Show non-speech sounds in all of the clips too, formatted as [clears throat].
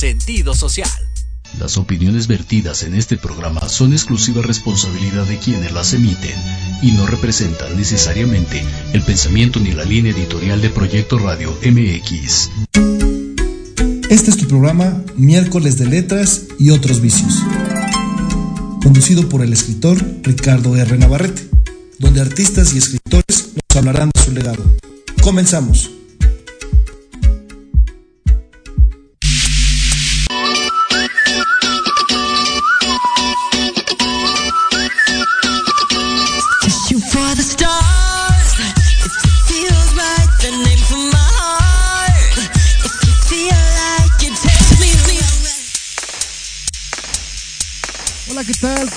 sentido social. Las opiniones vertidas en este programa son exclusiva responsabilidad de quienes las emiten y no representan necesariamente el pensamiento ni la línea editorial de Proyecto Radio MX. Este es tu programa Miércoles de Letras y otros vicios, conducido por el escritor Ricardo R. Navarrete, donde artistas y escritores nos hablarán de su legado. Comenzamos.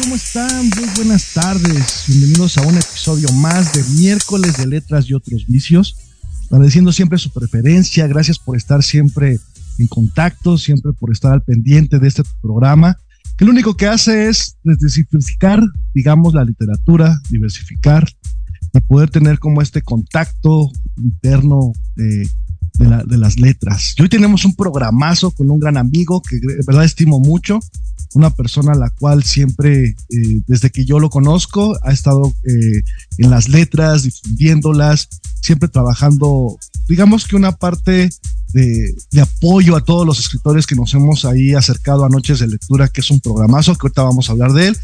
¿Cómo están? Muy buenas tardes. Bienvenidos a un episodio más de miércoles de letras y otros vicios. Agradeciendo siempre su preferencia. Gracias por estar siempre en contacto, siempre por estar al pendiente de este programa, que lo único que hace es diversificar, digamos, la literatura, diversificar y poder tener como este contacto interno de, de las letras. Hoy tenemos un programazo con un gran amigo que verdad estimo mucho una persona a la cual siempre, eh, desde que yo lo conozco, ha estado eh, en las letras, difundiéndolas, siempre trabajando, digamos que una parte de, de, apoyo a todos los escritores que nos hemos ahí acercado a Noches de Lectura, que es un programazo, que ahorita vamos a hablar de él.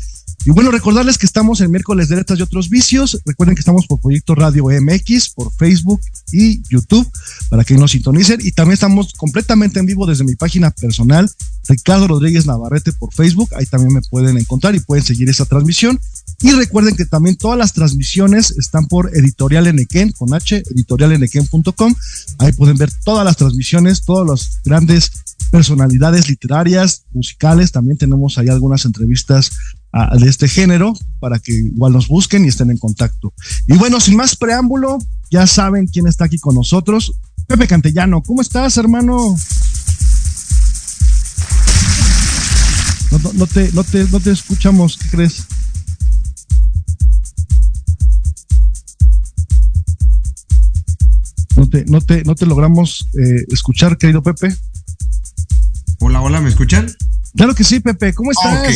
Y bueno, recordarles que estamos en miércoles de letras y otros vicios. Recuerden que estamos por Proyecto Radio MX, por Facebook y YouTube, para que nos sintonicen. Y también estamos completamente en vivo desde mi página personal, Ricardo Rodríguez Navarrete, por Facebook. Ahí también me pueden encontrar y pueden seguir esa transmisión. Y recuerden que también todas las transmisiones están por Editorial Enequén, con H, editorialenequén.com. Ahí pueden ver todas las transmisiones, todos los grandes personalidades literarias, musicales. También tenemos ahí algunas entrevistas a, de este género para que igual nos busquen y estén en contacto. Y bueno, sin más preámbulo, ya saben quién está aquí con nosotros. Pepe Cantellano, ¿cómo estás, hermano? No, no, no, te, no, te, no te escuchamos, ¿qué crees? No te, no te, no te logramos eh, escuchar, querido Pepe. Hola, hola, ¿me escuchan? Claro que sí, Pepe, ¿cómo estás? Okay.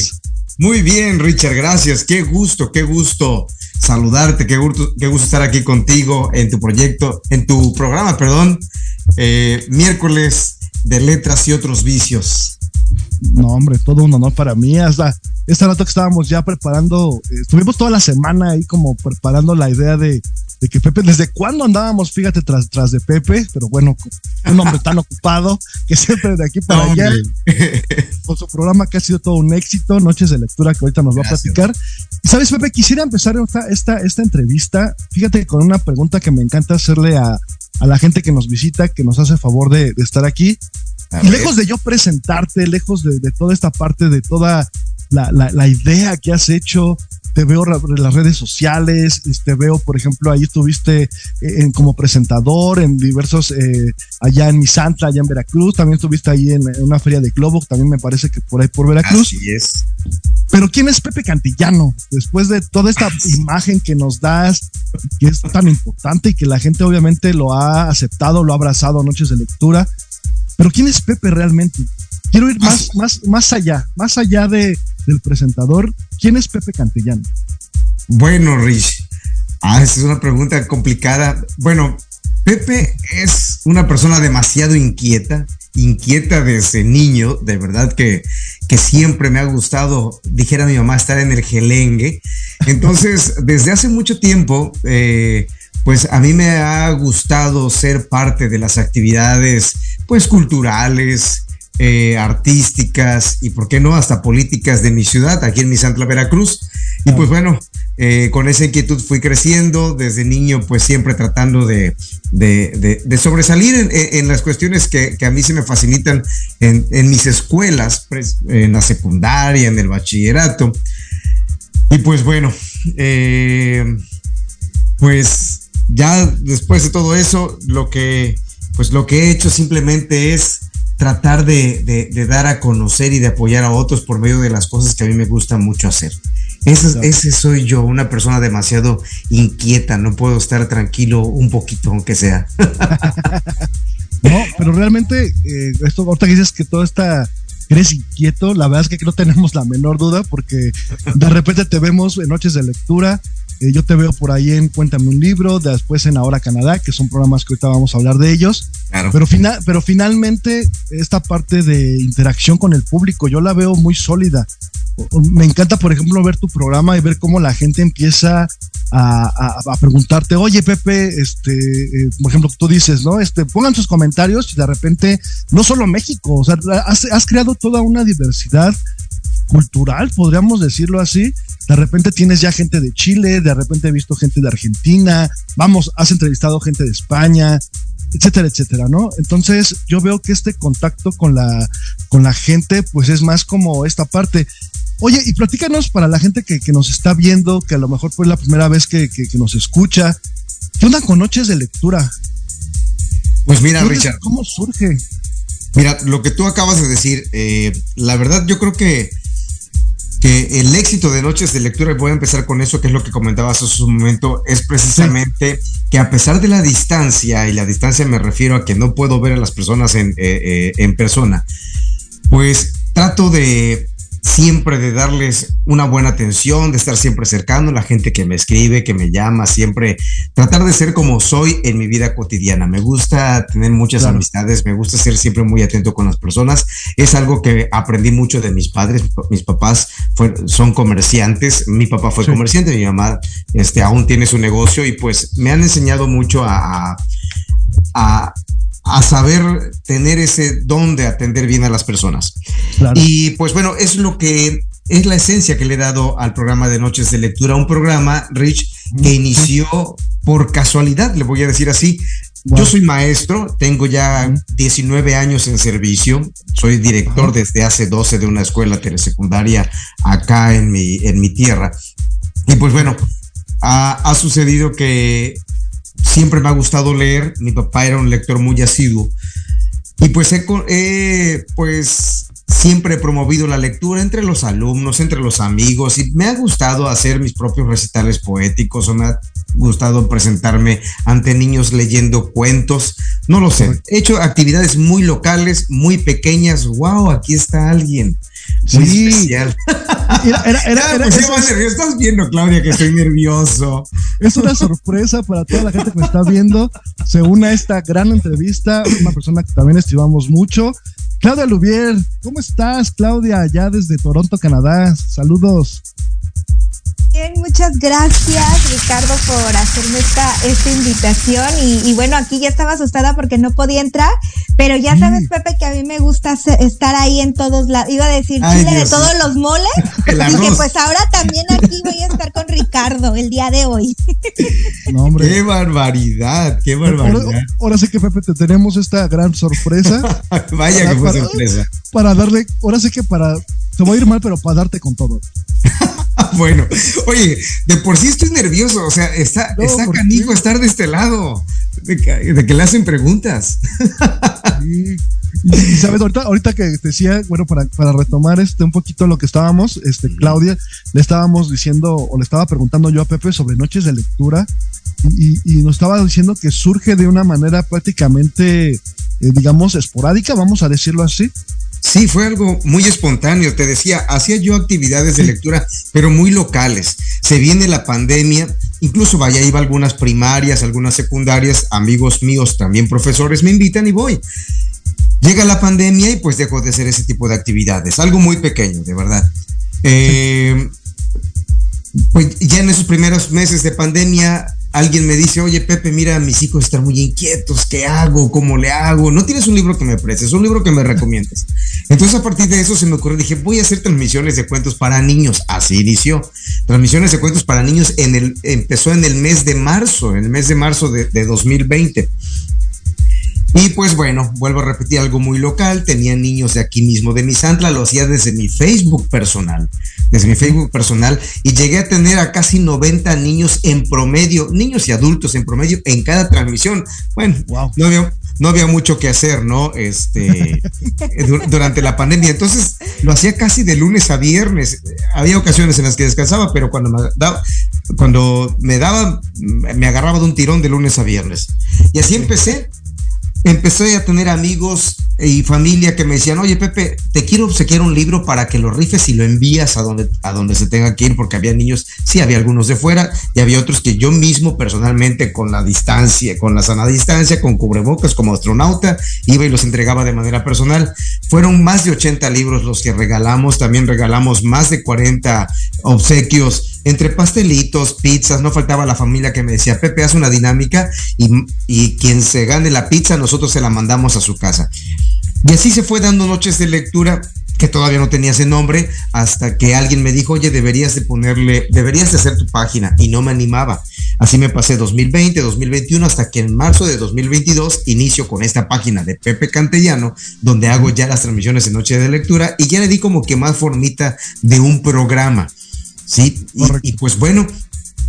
Muy bien, Richard, gracias. Qué gusto, qué gusto saludarte, qué gusto, estar aquí contigo en tu proyecto, en tu programa, perdón, eh, miércoles de letras y otros vicios. No, hombre, todo un honor para mí. Hasta este rato que estábamos ya preparando, eh, estuvimos toda la semana ahí como preparando la idea de, de que Pepe, ¿desde cuándo andábamos, fíjate, tras, tras de Pepe? Pero bueno, un hombre tan ocupado que siempre de aquí para allá, con su programa que ha sido todo un éxito, Noches de Lectura, que ahorita nos Gracias. va a platicar. Y sabes, Pepe, quisiera empezar esta, esta, esta entrevista, fíjate, con una pregunta que me encanta hacerle a, a la gente que nos visita, que nos hace favor de, de estar aquí. Y lejos de yo presentarte, lejos de, de toda esta parte, de toda la, la, la, idea que has hecho, te veo en las redes sociales, te este, veo, por ejemplo, ahí estuviste en, como presentador en diversos, eh, allá en Misantla, allá en Veracruz, también estuviste ahí en, en, una feria de Globo, también me parece que por ahí por Veracruz. Así es. Pero ¿quién es Pepe Cantillano? Después de toda esta Así. imagen que nos das, que es tan importante y que la gente obviamente lo ha aceptado, lo ha abrazado a Noches de Lectura, pero ¿quién es Pepe realmente? Quiero ir más, más, más allá, más allá de, del presentador. ¿Quién es Pepe Cantillano? Bueno, Rich, ah, esa es una pregunta complicada. Bueno, Pepe es una persona demasiado inquieta, inquieta desde niño, de verdad que, que siempre me ha gustado, dijera mi mamá, estar en el gelengue. Entonces, [laughs] desde hace mucho tiempo, eh, pues a mí me ha gustado ser parte de las actividades, pues culturales, eh, artísticas y, por qué no, hasta políticas de mi ciudad, aquí en mi Santa Veracruz. Y pues bueno, eh, con esa inquietud fui creciendo desde niño, pues siempre tratando de, de, de, de sobresalir en, en, las cuestiones que, que, a mí se me facilitan en, en mis escuelas, en la secundaria, en el bachillerato. Y pues bueno, eh, pues ya después de todo eso, lo que, pues lo que he hecho simplemente es tratar de, de, de, dar a conocer y de apoyar a otros por medio de las cosas que a mí me gusta mucho hacer. Ese, ese, soy yo, una persona demasiado inquieta, no puedo estar tranquilo un poquito, aunque sea. [laughs] No, pero realmente, eh, esto, ahorita que dices que todo está eres inquieto, la verdad es que no tenemos la menor duda porque de repente te vemos en noches de lectura, eh, yo te veo por ahí en Cuéntame un libro, después en Ahora Canadá, que son programas que ahorita vamos a hablar de ellos. Pero, final, pero finalmente esta parte de interacción con el público, yo la veo muy sólida. Me encanta, por ejemplo, ver tu programa y ver cómo la gente empieza a, preguntarte, oye Pepe, este, eh, por ejemplo, tú dices, ¿no? Este, pongan sus comentarios y de repente, no solo México, o sea, has, has creado toda una diversidad cultural, podríamos decirlo así. De repente tienes ya gente de Chile, de repente he visto gente de Argentina, vamos, has entrevistado gente de España, etcétera, etcétera, ¿no? Entonces yo veo que este contacto con la, con la gente, pues es más como esta parte. Oye, y platícanos para la gente que, nos está viendo, que a lo mejor fue la primera vez que, nos escucha, ¿qué onda con noches de lectura? Pues mira, Richard. ¿Cómo surge? Mira, lo que tú acabas de decir, eh, la verdad yo creo que, que el éxito de Noches de Lectura, y voy a empezar con eso, que es lo que comentabas hace un momento, es precisamente que a pesar de la distancia, y la distancia me refiero a que no puedo ver a las personas en, eh, eh, en persona, pues trato de siempre de darles una buena atención, de estar siempre cercano a la gente que me escribe, que me llama, siempre tratar de ser como soy en mi vida cotidiana. Me gusta tener muchas amistades, me gusta ser siempre muy atento con las personas. Es algo que aprendí mucho de mis padres. Mis papás son comerciantes. Mi papá fue comerciante, mi mamá este, aún tiene su negocio y pues me han enseñado mucho a, a a saber tener ese don de atender bien a las personas. Y pues bueno, es lo que es la esencia que le he dado al programa de Noches de Lectura, un programa, Rich, que inició por casualidad, le voy a decir así. Yo soy maestro, tengo ya 19 años en servicio, soy director desde hace 12 de una escuela telesecundaria acá en mi, en mi tierra. Y pues bueno, ha, ha sucedido que siempre me ha gustado leer, mi papá era un lector muy asiduo. Y pues he, pues siempre he promovido la lectura entre los alumnos, entre los amigos y me ha gustado hacer mis propios recitales poéticos o me ha gustado presentarme ante niños leyendo cuentos, no lo sé, he hecho actividades muy locales, muy pequeñas, wow, aquí está alguien muy sí. especial. [laughs] Era, era, era, Estás viendo, Claudia, que estoy nervioso. Es una sorpresa para toda la gente que me está viendo. Se une a esta gran entrevista, una persona que también estimamos mucho. Claudia Lubier, ¿cómo estás, Claudia? Allá desde Toronto, Canadá. Saludos. Bien, muchas gracias Ricardo por hacerme esta, esta invitación y, bueno, aquí ya estaba asustada porque no podía entrar, pero ya sabes Pepe que a mí me gusta estar ahí en todos lados, iba a decir Chile de todos los moles, [laughs] dije pues ahora también aquí voy a estar con Ricardo el día de hoy. [laughs] Qué barbaridad, qué barbaridad. Ahora, sí que Pepe te tenemos esta gran sorpresa. [laughs] Vaya que fue sorpresa. Para darle, ahora sí que para, te voy a ir mal, pero para darte con todo. bueno, [laughs] oye, de por sí estoy nervioso, o sea, está, está canijo estar de este lado, de que, le hacen preguntas. [laughs] Y, sabes, ahorita, que decía, bueno, para, para, retomar este un poquito lo que estábamos, este, Claudia, le estábamos diciendo, o le estaba preguntando yo a Pepe sobre noches de lectura, y, nos estaba diciendo que surge de una manera prácticamente, eh, digamos, esporádica, vamos a decirlo así, Sí, fue algo muy espontáneo. Te decía, hacía yo actividades de lectura, pero muy locales. Se viene la pandemia, incluso vaya, iba a algunas primarias, algunas secundarias, amigos míos, también profesores, me invitan y voy. Llega la pandemia y pues dejo de hacer ese tipo de actividades, algo muy pequeño, de verdad. Eh, pues ya en esos primeros meses de pandemia alguien me dice, oye Pepe, mira, mis hijos están muy inquietos, ¿qué hago? ¿Cómo le hago? No tienes un libro que me prestes, un libro que me recomiendes. Entonces a partir de eso se me ocurrió, dije, voy a hacer transmisiones de cuentos para niños. Así inició. Transmisiones de cuentos para niños en el, empezó en el mes de marzo, en el mes de marzo de, de 2020. Y pues bueno, vuelvo a repetir algo muy local, tenía niños de aquí mismo de Misantla, lo hacía desde mi Facebook personal, desde mi Facebook personal, y llegué a tener a casi 90 niños en promedio, niños y adultos en promedio en cada transmisión. Bueno, no, había, no había mucho que hacer, ¿no? Este, [laughs] durante la pandemia, entonces lo hacía casi de lunes a viernes. Había ocasiones en las que descansaba, pero cuando me daba, cuando me daba, me agarraba de un tirón de lunes a viernes. Y así empecé empecé a tener amigos y familia que me decían, oye Pepe, te quiero obsequiar un libro para que lo rifes y lo envías a donde, a donde se tenga que ir, porque había niños, sí, había algunos de fuera y había otros que yo mismo personalmente con la distancia, con la sana distancia, con cubrebocas como astronauta, iba y los entregaba de manera personal. Fueron más de 80 libros los que regalamos, también regalamos más de 40 obsequios entre pastelitos, pizzas, no faltaba la familia que me decía, Pepe, haz una dinámica y, y quien se gane la pizza, nosotros se la mandamos a su casa. Y así se fue dando noches de lectura que todavía no tenía ese nombre, hasta que alguien me dijo, oye, deberías de ponerle, deberías de hacer tu página, y no me animaba. Así me pasé 2020, 2021, hasta que en marzo de 2022 inicio con esta página de Pepe Cantellano, donde hago ya las transmisiones en Noche de Lectura, y ya le di como que más formita de un programa. Sí, y, y, pues bueno,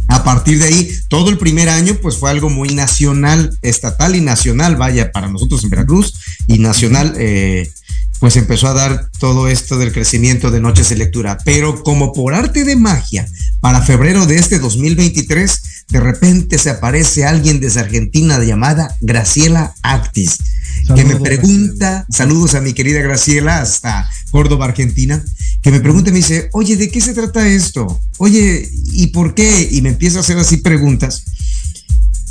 a partir de ahí, todo el primer año, pues fue algo muy nacional, estatal y nacional, vaya, para nosotros en Veracruz, y nacional, eh, pues empezó a dar todo esto del crecimiento de noches de lectura. Pero como por arte de magia, para febrero de este 2023, de repente se aparece alguien desde Argentina llamada Graciela Actis, que me pregunta, saludos a mi querida Graciela hasta Córdoba, Argentina, que me pregunta y me dice, oye, ¿de qué se trata esto? Oye, ¿y por qué? Y me empieza a hacer así preguntas.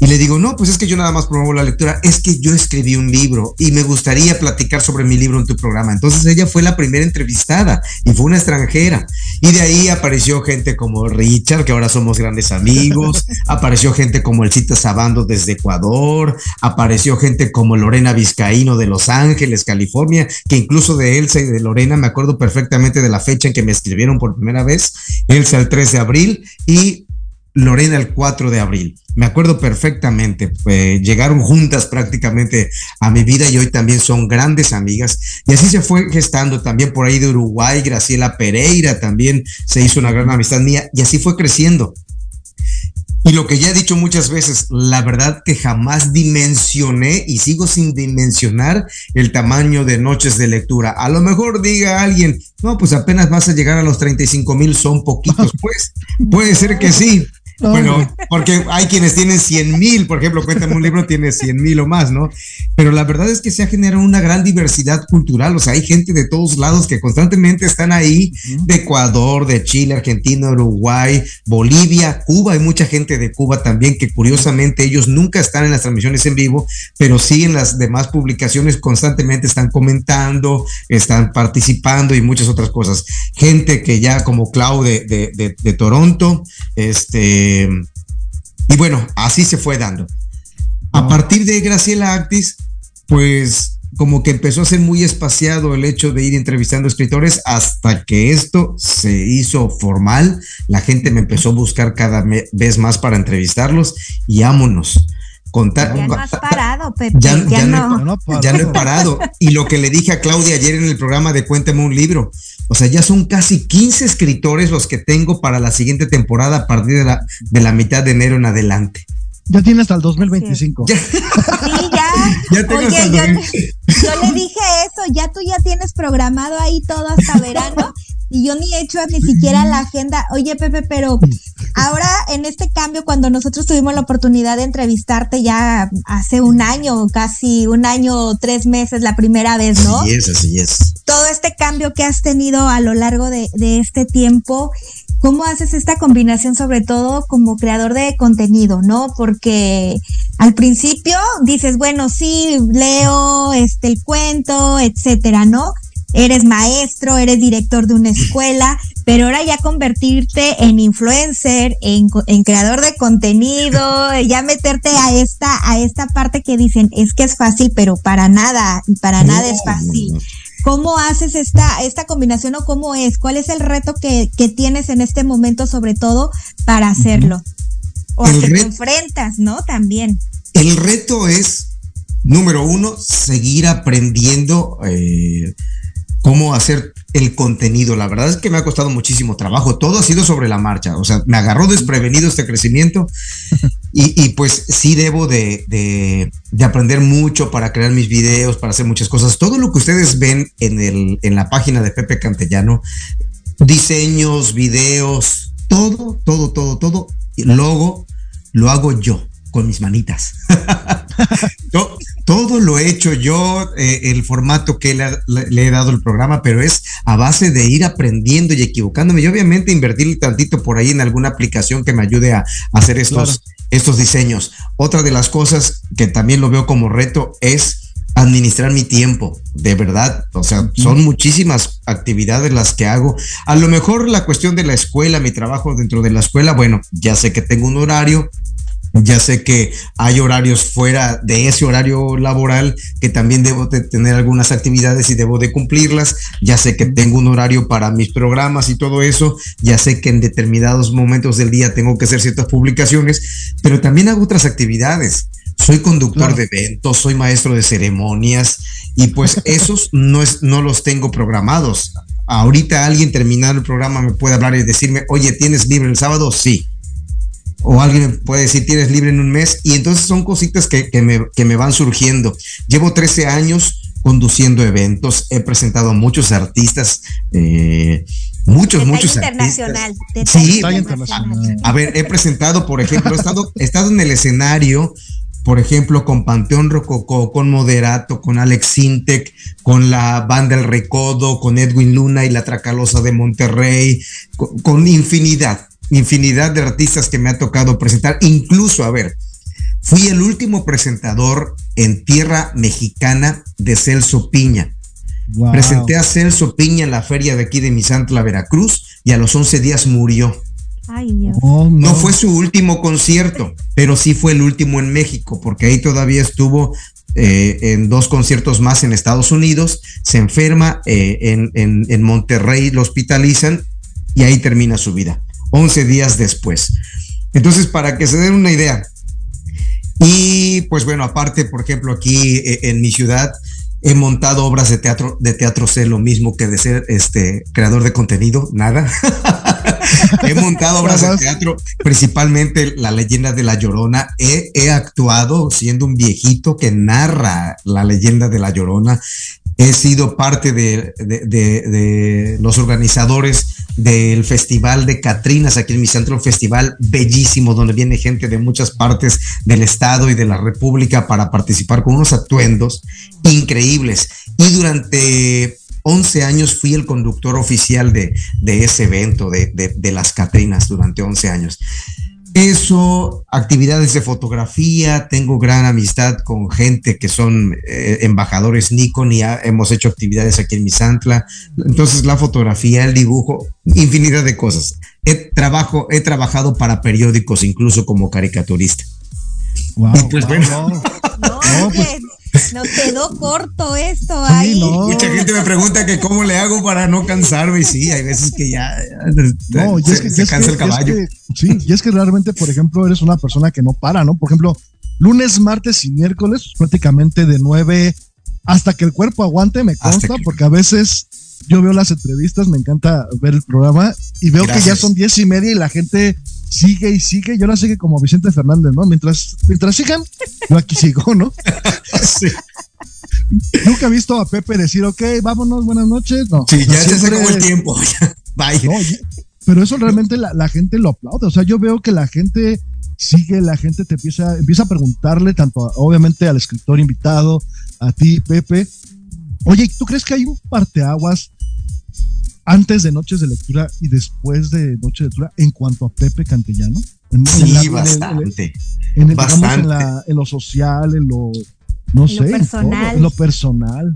Y le digo, no, pues es que yo nada más promuevo la lectura, es que yo escribí un libro y me gustaría platicar sobre mi libro en tu programa. Entonces ella fue la primera entrevistada y fue una extranjera. Y de ahí apareció gente como Richard, que ahora somos grandes amigos, [laughs] apareció gente como el Cita Sabando desde Ecuador, apareció gente como Lorena Vizcaíno de Los Ángeles, California, que incluso de Elsa y de Lorena me acuerdo perfectamente de la fecha en que me escribieron por primera vez, Elsa el 3 de abril y Lorena el 4 de abril. Me acuerdo perfectamente, eh, llegaron juntas prácticamente a mi vida y hoy también son grandes amigas. Y así se fue gestando también por ahí de Uruguay, Graciela Pereira también se hizo una gran amistad mía y así fue creciendo. Y lo que ya he dicho muchas veces, la verdad que jamás dimensioné y sigo sin dimensionar el tamaño de noches de lectura. A lo mejor diga alguien, no, pues apenas vas a llegar a los 35 mil, son poquitos, [laughs] pues puede ser que sí, bueno, porque hay quienes tienen 100 mil, por ejemplo, Cuéntame un libro tiene 100 mil o más, ¿no? Pero la verdad es que se ha generado una gran diversidad cultural, o sea, hay gente de todos lados que constantemente están ahí, de Ecuador, de Chile, Argentina, Uruguay, Bolivia, Cuba, hay mucha gente de Cuba también que curiosamente ellos nunca están en las transmisiones en vivo, pero sí en las demás publicaciones constantemente están comentando, están participando y muchas otras cosas. Gente que ya como Clau de, de, de, de Toronto, este eh, y bueno, así se fue dando. A partir de Graciela Actis, pues como que empezó a ser muy espaciado el hecho de ir entrevistando escritores hasta que esto se hizo formal. La gente me empezó a buscar cada vez más para entrevistarlos y ámonos. Contar, ya no has parado, Pepe. Ya, no. ya no he parado. Y lo que le dije a Claudia ayer en el programa de Cuéntame un libro, o sea, ya son casi 15 escritores los que tengo para la siguiente temporada a partir de la, de la mitad de enero en adelante. Ya tiene hasta el 2025. Sí, ya. ya tengo Oye, yo, yo, le dije eso, ya tú ya tienes programado ahí todo hasta verano y yo ni he hecho ni siquiera la agenda. Oye, Pepe, pero ahora en este cambio, cuando nosotros tuvimos la oportunidad de entrevistarte ya hace un año, casi un año, tres meses, la primera vez, ¿no? Así es, así es. Todo este cambio que has tenido a lo largo de, de este tiempo, ¿cómo haces esta combinación, sobre todo como creador de contenido, no? Porque al principio dices, bueno, sí, leo este el cuento, etcétera, ¿no? Eres maestro, eres director de una escuela, pero ahora ya convertirte en influencer, en, creador de contenido, ya meterte a esta, a esta parte que dicen, es que es fácil, pero para nada, para nada es fácil. ¿Cómo haces esta, esta combinación o cómo es? ¿Cuál es el reto que, que tienes en este momento, sobre todo, para hacerlo? O a que te enfrentas, ¿no? También. El reto es, número uno, seguir aprendiendo. Eh, cómo hacer el contenido. La verdad es que me ha costado muchísimo trabajo. Todo ha sido sobre la marcha. O sea, me agarró desprevenido este crecimiento [laughs] y, pues sí debo de, de, aprender mucho para crear mis videos, para hacer muchas cosas. Todo lo que ustedes ven en, el, en la página de Pepe Cantellano, diseños, videos, todo, todo, todo, todo, logo, lo hago yo con mis manitas. [laughs] todo, lo he hecho yo, eh, el formato que le, he dado el programa, pero es a base de ir aprendiendo y equivocándome. Y obviamente invertir tantito por ahí en alguna aplicación que me ayude a, hacer estos, estos diseños. Otra de las cosas que también lo veo como reto es administrar mi tiempo, de verdad. O sea, son muchísimas actividades las que hago. A lo mejor la cuestión de la escuela, mi trabajo dentro de la escuela, bueno, ya sé que tengo un horario, ya sé que hay horarios fuera de ese horario laboral que también debo de tener algunas actividades y debo de cumplirlas. Ya sé que tengo un horario para mis programas y todo eso. Ya sé que en determinados momentos del día tengo que hacer ciertas publicaciones, pero también hago otras actividades. Soy conductor de eventos, soy maestro de ceremonias y pues [laughs] esos no, es, no los tengo programados. Ahorita alguien terminando el programa me puede hablar y decirme, oye, ¿tienes libre el sábado? Sí o alguien puede decir tienes libre en un mes y entonces son cositas que, me, van surgiendo. Llevo 13 años conduciendo eventos, he presentado a muchos artistas, eh, muchos, muchos internacional, artistas. Sí, internacional. A, ver, he presentado, por ejemplo, he estado, he estado en el escenario, por ejemplo, con Panteón Rococó, con Moderato, con Alex Sintec, con la banda El Recodo, con Edwin Luna y la Tracalosa de Monterrey, con infinidad infinidad de artistas que me ha tocado presentar, incluso, a ver, fui el último presentador en tierra mexicana de Celso Piña. Presenté a Celso Piña en la feria de aquí de Misantla, Veracruz, y a los 11 días murió. Ay, Dios. Oh, no. fue su último concierto, pero sí fue el último en México, porque ahí todavía estuvo eh, en dos conciertos más en Estados Unidos, se enferma, eh, en, en Monterrey lo hospitalizan y ahí termina su vida. 11 días después. Entonces, para que se den una idea. Y pues bueno, aparte, por ejemplo, aquí eh, en mi ciudad he montado obras de teatro, de teatro sé lo mismo que de ser este creador de contenido, nada. [laughs] he montado obras de teatro, principalmente La leyenda de la Llorona. He, he, actuado siendo un viejito que narra la leyenda de la Llorona he sido parte de, los organizadores del Festival de Catrinas aquí en mi centro, un festival bellísimo donde viene gente de muchas partes del estado y de la república para participar con unos atuendos increíbles. Y durante 11 años fui el conductor oficial de, ese evento, de, de, las Catrinas, durante 11 años. Eso, actividades de fotografía, tengo gran amistad con gente que son eh, embajadores Nikon y hemos hecho actividades aquí en Misantla. Entonces la fotografía, el dibujo, infinidad de cosas. He, trabajo, he trabajado para periódicos incluso como caricaturista. Wow, y pues bueno. No, pues, nos quedó corto esto ahí. Mucha gente me pregunta que cómo le hago para no cansarme y sí, hay veces que ya no, se, es que, se cansa el caballo. sí, y es que realmente, por ejemplo, eres una persona que no para, ¿no? Por ejemplo, lunes, martes y miércoles, prácticamente de nueve hasta que el cuerpo aguante, me consta, porque a veces yo veo las entrevistas, me encanta ver el programa y veo que ya son diez y media y la gente sigue y sigue. Yo la sigue como Vicente Fernández, ¿no? Mientras, mientras sigan, yo aquí sigo, ¿no? [laughs] sí. Nunca he visto a Pepe decir, ok, vámonos, buenas noches. No. Sí, ya se acabó el tiempo. [laughs] Bye. pero eso realmente la, gente lo aplaude. O sea, yo veo que la gente sigue, la gente te empieza, empieza a preguntarle, tanto obviamente al escritor invitado, a ti, Pepe. Oye, ¿tú crees que hay un parteaguas antes de Noches de Lectura y después de Noches de Lectura en cuanto a Pepe Cantellano? sí, bastante. En, lo social, en lo, no sé, personal. En, lo personal.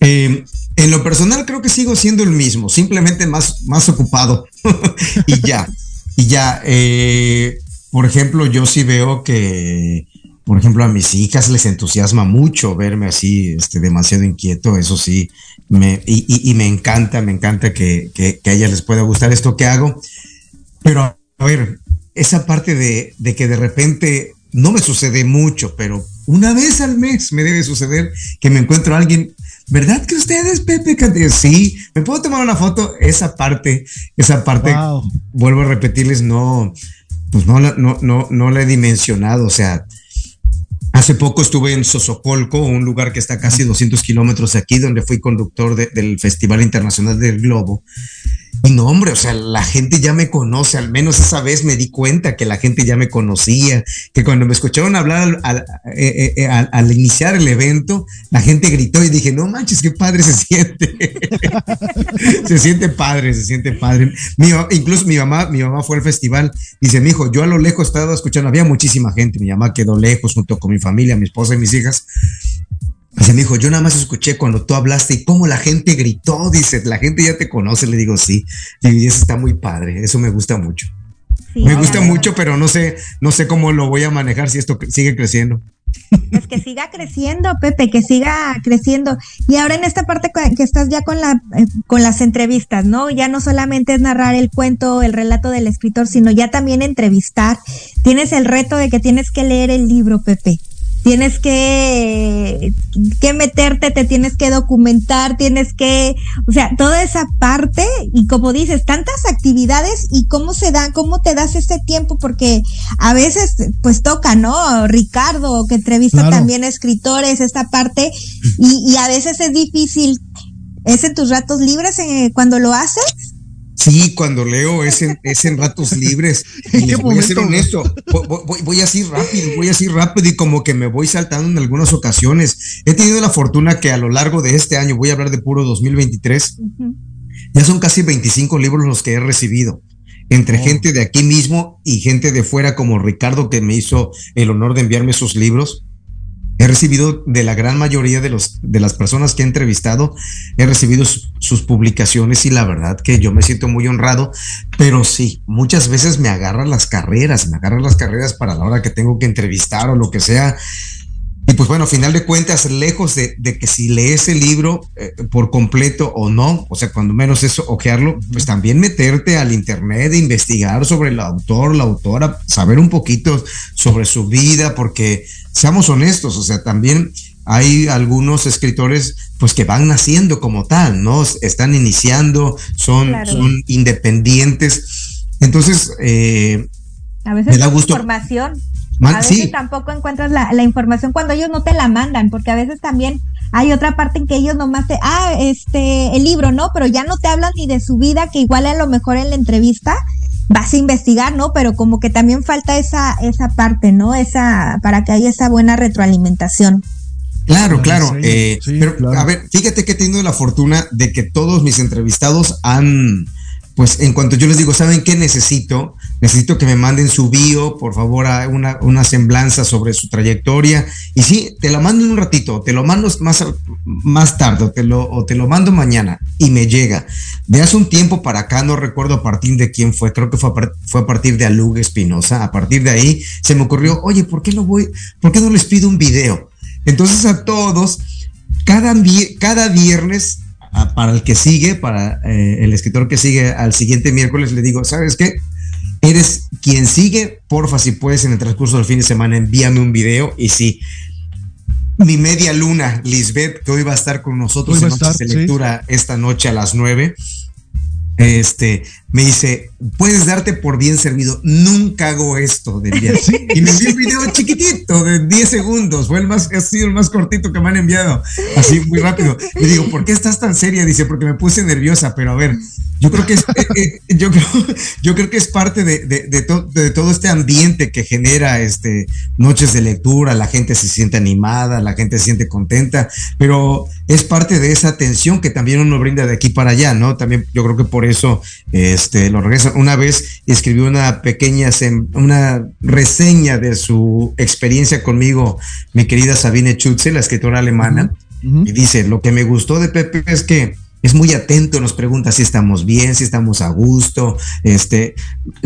Eh, en lo personal creo que sigo siendo el mismo, simplemente más, más ocupado. [laughs] y ya, y ya. Eh, por ejemplo, yo sí veo que por ejemplo, a mis hijas les entusiasma mucho verme así, este, demasiado inquieto, eso sí, me, y, me encanta, me encanta que, a ellas les pueda gustar esto que hago. Pero, a ver, esa parte de, que de repente no me sucede mucho, pero una vez al mes me debe suceder que me encuentro a alguien, ¿verdad que ustedes, Pepe? Sí, ¿me puedo tomar una foto? Esa parte, esa parte, vuelvo a repetirles, no, pues no, no, no, no la he dimensionado, o sea, Hace poco estuve en Sosocolco, un lugar que está casi 200 kilómetros de aquí, donde fui conductor del Festival Internacional del Globo. Y no, hombre, o sea, la gente ya me conoce, al menos esa vez me di cuenta que la gente ya me conocía, que cuando me escucharon hablar al, eh, eh, eh, iniciar el evento, la gente gritó y dije, no manches, qué padre se siente. [laughs] se siente padre, se siente padre. incluso mi mamá, mi mamá fue al festival, dice, mi hijo, yo a lo lejos estaba escuchando, había muchísima gente, mi mamá quedó lejos junto con mi familia, mi esposa y mis hijas, Dice, me dijo, yo nada más escuché cuando tú hablaste y cómo la gente gritó, dice, la gente ya te conoce, le digo, sí, y eso está muy padre, eso me gusta mucho. me gusta mucho, pero no sé, no sé cómo lo voy a manejar si esto sigue creciendo. Pues que siga creciendo, Pepe, que siga creciendo. Y ahora en esta parte que estás ya con la eh, con las entrevistas, ¿no? Ya no solamente es narrar el cuento, el relato del escritor, sino ya también entrevistar. Tienes el reto de que tienes que leer el libro, Pepe tienes que, que meterte, te tienes que documentar, tienes que, o sea, toda esa parte y como dices, tantas actividades y cómo se dan, cómo te das este tiempo, porque a veces pues toca, ¿no? Ricardo, que entrevista también escritores, esta parte, y, y a veces es difícil. ¿Es en tus ratos libres eh, cuando lo haces? Sí, cuando leo es en, es en ratos libres. Y les voy a ser honesto, voy, voy, así rápido, voy así rápido y como que me voy saltando en algunas ocasiones. He tenido la fortuna que a lo largo de este año, voy a hablar de puro 2023, ya son casi 25 libros los que he recibido. Entre oh. gente de aquí mismo y gente de fuera como Ricardo que me hizo el honor de enviarme sus libros. He recibido de la gran mayoría de, los, de las personas que he entrevistado, he recibido sus publicaciones y la verdad que yo me siento muy honrado, pero sí, muchas veces me agarran las carreras, me agarran las carreras para la hora que tengo que entrevistar o lo que sea. Y pues bueno, a final de cuentas, lejos de, que si lees el libro eh, por completo o no, o sea, cuando menos eso, ojearlo, pues también meterte al internet, investigar sobre el autor, la autora, saber un poquito sobre su vida, porque seamos honestos, o sea, también hay algunos escritores pues que van naciendo como tal, ¿no? Están iniciando, son, son independientes. Entonces, eh, a veces me da gusto. información. A veces tampoco encuentras la, la, información cuando ellos no te la mandan, porque a veces también hay otra parte en que ellos nomás te, ah, este, el libro, ¿no? Pero ya no te hablan ni de su vida, que igual a lo mejor en la entrevista vas a investigar, ¿no? Pero como que también falta esa, esa parte, ¿no? Esa, para que haya esa buena retroalimentación. Claro, claro. Eh, pero, a ver, fíjate que he tenido la fortuna de que todos mis entrevistados han, pues en cuanto yo les digo, ¿saben qué necesito? Necesito que me manden su bio, por favor, una, una semblanza sobre su trayectoria. Y sí, te la mando en un ratito, te lo mando más, más tarde, o te, lo, te lo mando mañana y me llega. De hace un tiempo para acá, no recuerdo a partir de quién fue, creo que fue a, fue a partir de Aluga Espinosa. A partir de ahí se me ocurrió, oye, ¿por qué no voy, por qué no les pido un video? Entonces a todos, cada, cada viernes para el que sigue, para eh, el escritor que sigue al siguiente miércoles, le digo, ¿sabes qué? Eres quien sigue, porfa, si puedes en el transcurso del fin de semana, envíame un video. Y si mi media luna, Lisbeth, que hoy va a estar con nosotros en Noches de Lectura esta noche a las nueve, este, me dice, puedes darte por bien servido. Nunca hago esto de bien. Y me envió un video chiquitito de 10 segundos. Fue el más, ha sido el más cortito que me han enviado. Así muy rápido. Le digo, ¿por qué estás tan seria? Dice, porque me puse nerviosa. Pero a ver, yo creo que es, eh, eh, yo, creo, yo creo que es parte de, de, de, todo este ambiente que genera este, noches de lectura. La gente se siente animada, la gente se siente contenta. Pero es parte de esa atención que también uno brinda de aquí para allá, ¿no? También yo creo que por eso este, lo regresa. Una vez escribió una pequeña, una reseña de su experiencia conmigo, mi querida Sabine Schutze, la escritora alemana, y dice, lo que me gustó de Pepe es que es muy atento, nos pregunta si estamos bien, si estamos a gusto, este,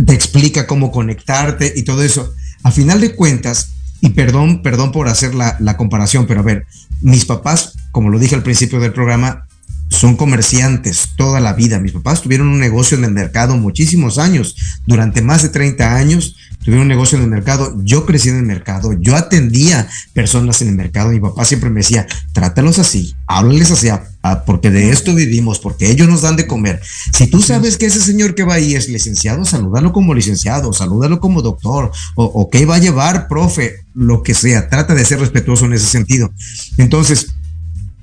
te explica cómo conectarte y todo eso. A final de cuentas, y perdón, perdón por hacer la, la comparación, pero a ver, mis papás, como lo dije al principio del programa, son comerciantes toda la vida. Mis papás tuvieron un negocio en el mercado muchísimos años. Durante más de 30 años tuvieron un negocio en el mercado. Yo crecí en el mercado. Yo atendía personas en el mercado. Mi papá siempre me decía, trátalos así, háblales así, porque de esto vivimos, porque ellos nos dan de comer. Si tú sabes que ese señor que va ahí es licenciado, salúdalo como licenciado, salúdalo como doctor, o, o que va a llevar, profe, lo que sea. Trata de ser respetuoso en ese sentido. Entonces,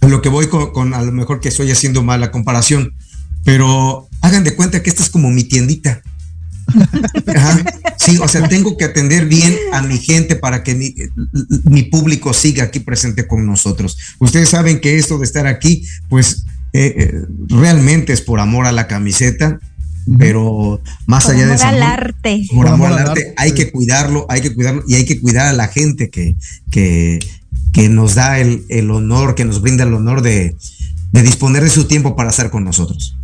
lo que voy con, a lo mejor que estoy haciendo mal la comparación, pero hagan de cuenta que esta es como mi tiendita. [laughs] Sí, o sea, tengo que atender bien a mi gente para que mi, público siga aquí presente con nosotros. Ustedes saben que esto de estar aquí, pues eh, eh, realmente es por amor a la camiseta, pero más allá de eso. Por amor al arte. Por amor al arte, hay que cuidarlo, hay que cuidarlo y hay que cuidar a la gente que, que, que nos da el, el, honor, que nos brinda el honor de, de disponer de su tiempo para estar con nosotros.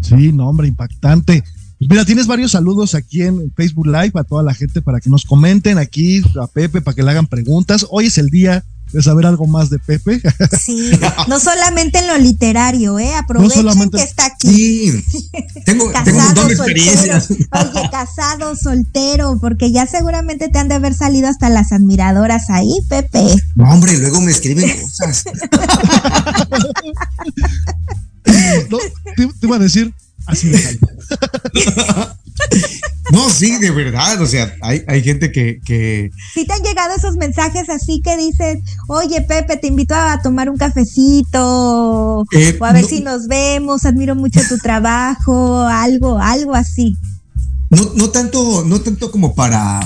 Sí, no, hombre, impactante. Pues mira, tienes varios saludos aquí en Facebook Live a toda la gente para que nos comenten aquí, a Pepe, para que le hagan preguntas. Hoy es el día de saber algo más de Pepe. Sí, [laughs] no solamente en lo literario, ¿eh? Aprovechen que está aquí. Sí, [laughs] tengo, tengo un montón de experiencias. Oye, casado, soltero, porque ya seguramente te han de haber salido hasta las admiradoras ahí, Pepe. No, hombre, luego me escriben cosas. [laughs] no, te, te iba a decir, así de No, sí, de verdad, o sea, hay, hay gente que, que... Sí te han llegado esos mensajes así que dices, oye Pepe, te invito a tomar un cafecito, eh, o a ver si nos vemos, admiro mucho tu trabajo, algo, algo así. No, no tanto, no tanto como para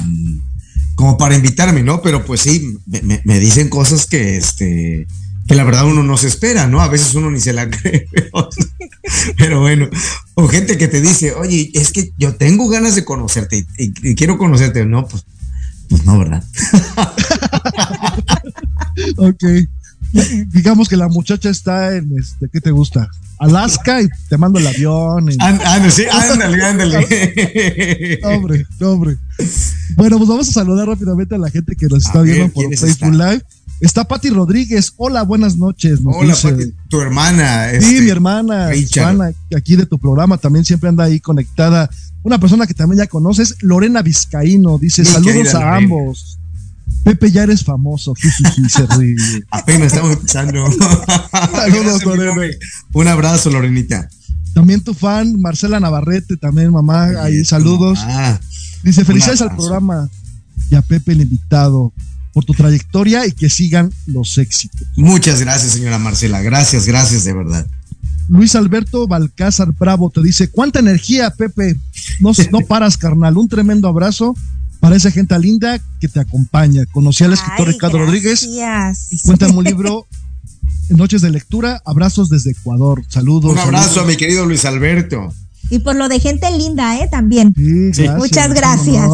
como para invitarme, ¿no? Pero pues sí, me, me dicen cosas que este que la verdad uno no se espera, ¿no? A veces uno ni se la [laughs] cree. Pero, bueno, o gente que te dice, oye, es que yo tengo ganas de conocerte y, quiero conocerte. No, pues, pues no, ¿verdad? [laughs] ok. Digamos que la muchacha está en, este, ¿qué te gusta? Alaska y te mando el avión. Ándale, sí, [laughs] ándale, ándale. hombre, hombre. Bueno, pues vamos a saludar rápidamente a la gente que nos está viendo por Facebook Live. Está Patti Rodríguez. Hola, buenas noches. Hola, Pati, tu hermana. Sí, este, mi hermana, Juana, aquí de tu programa, también siempre anda ahí conectada. Una persona que también ya conoces, Lorena Vizcaíno, dice saludos a ambos. Pepe, ya eres famoso. se [laughs] Apenas estamos empezando. [laughs] saludos, [laughs] Lorena. Un abrazo, Lorenita. También tu fan, Marcela Navarrete, también mamá, ahí saludos. Dice, felicidades al programa y a Pepe el invitado por tu trayectoria y que sigan los éxitos. Muchas gracias, señora Marcela. Gracias, gracias de verdad. Luis Alberto Balcázar Bravo te dice, ¿cuánta energía, Pepe? No, [laughs] no paras, carnal. Un tremendo abrazo para esa gente linda que te acompaña. Conocí al escritor Ricardo Rodríguez y cuenta un [laughs] libro Noches de Lectura, abrazos desde Ecuador. Saludos. Un abrazo a mi querido Luis Alberto. Y por lo de gente linda, ¿eh? También. Muchas gracias.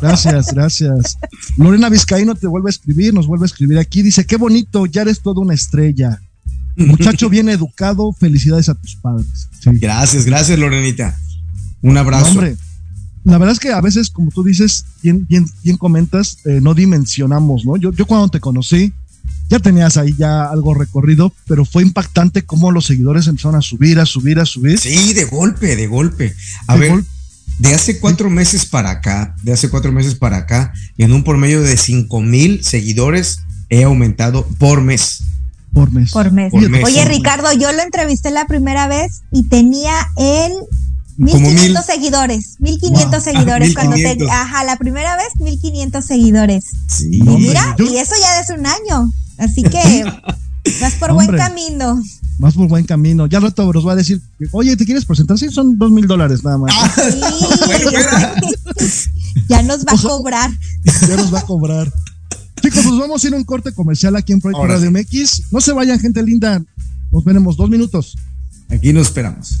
Gracias, gracias. Lorena Vizcaíno te vuelve a escribir, nos vuelve a escribir aquí. Dice, qué bonito, ya eres toda una estrella. Muchacho bien educado, felicidades a tus padres. Gracias, gracias, Lorenita. Un abrazo. hombre, la verdad es que a veces, como tú dices, bien, bien, bien comentas, eh, no dimensionamos, ¿no? Yo, yo cuando te conocí, ya tenías ahí ya algo recorrido, pero fue impactante cómo los seguidores empezaron a subir, a subir, a subir. Sí, de golpe, de golpe. A ver, de hace cuatro meses para acá, de hace cuatro meses para acá, en un promedio de cinco mil seguidores he aumentado por mes. Por mes. Por mes. Oye, Ricardo, yo lo entrevisté la primera vez y tenía él 1500 seguidores, 1500 seguidores cuando te ajá, la primera vez 1500 seguidores. Sí. Y mira, y eso ya es un año. Así que [laughs] vas por buen camino. Vas por buen camino. Ya al rato nos va a decir, oye, ¿te quieres presentar? Sí, son dos mil dólares nada más. [laughs] [laughs] ya nos va a cobrar. Ya nos va a cobrar. Chicos, nos vamos a ir a un corte comercial aquí en Proyecto Radio MX. No se vayan, gente linda. Nos veremos dos minutos. Aquí nos esperamos.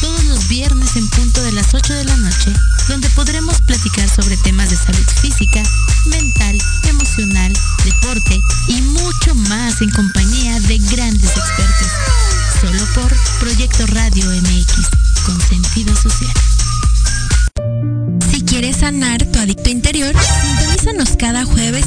todos los viernes en punto de las 8 de la noche, donde podremos platicar sobre temas de salud física, mental, emocional, deporte y mucho más en compañía de grandes expertos. Solo por Proyecto Radio MX, con sentido social. Si quieres sanar tu adicto interior, sintonízanos cada jueves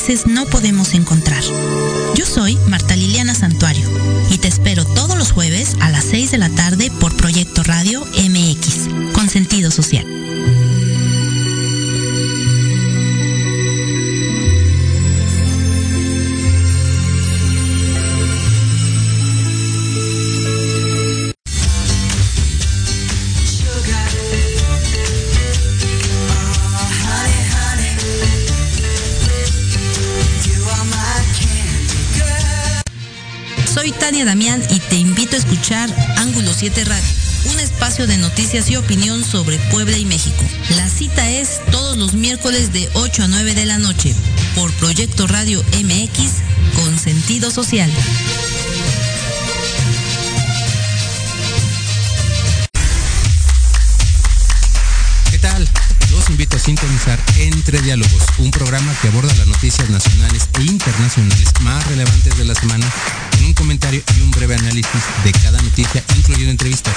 Veces no podemos encontrar. Noticias y opinión sobre Puebla y México. La cita es todos los miércoles de 8 a 9 de la noche por Proyecto Radio MX con sentido social. ¿Qué tal? Los invito a sintonizar Entre Diálogos, un programa que aborda las noticias nacionales e internacionales más relevantes de la semana, con un comentario y un breve análisis de cada noticia, incluyendo entrevistas.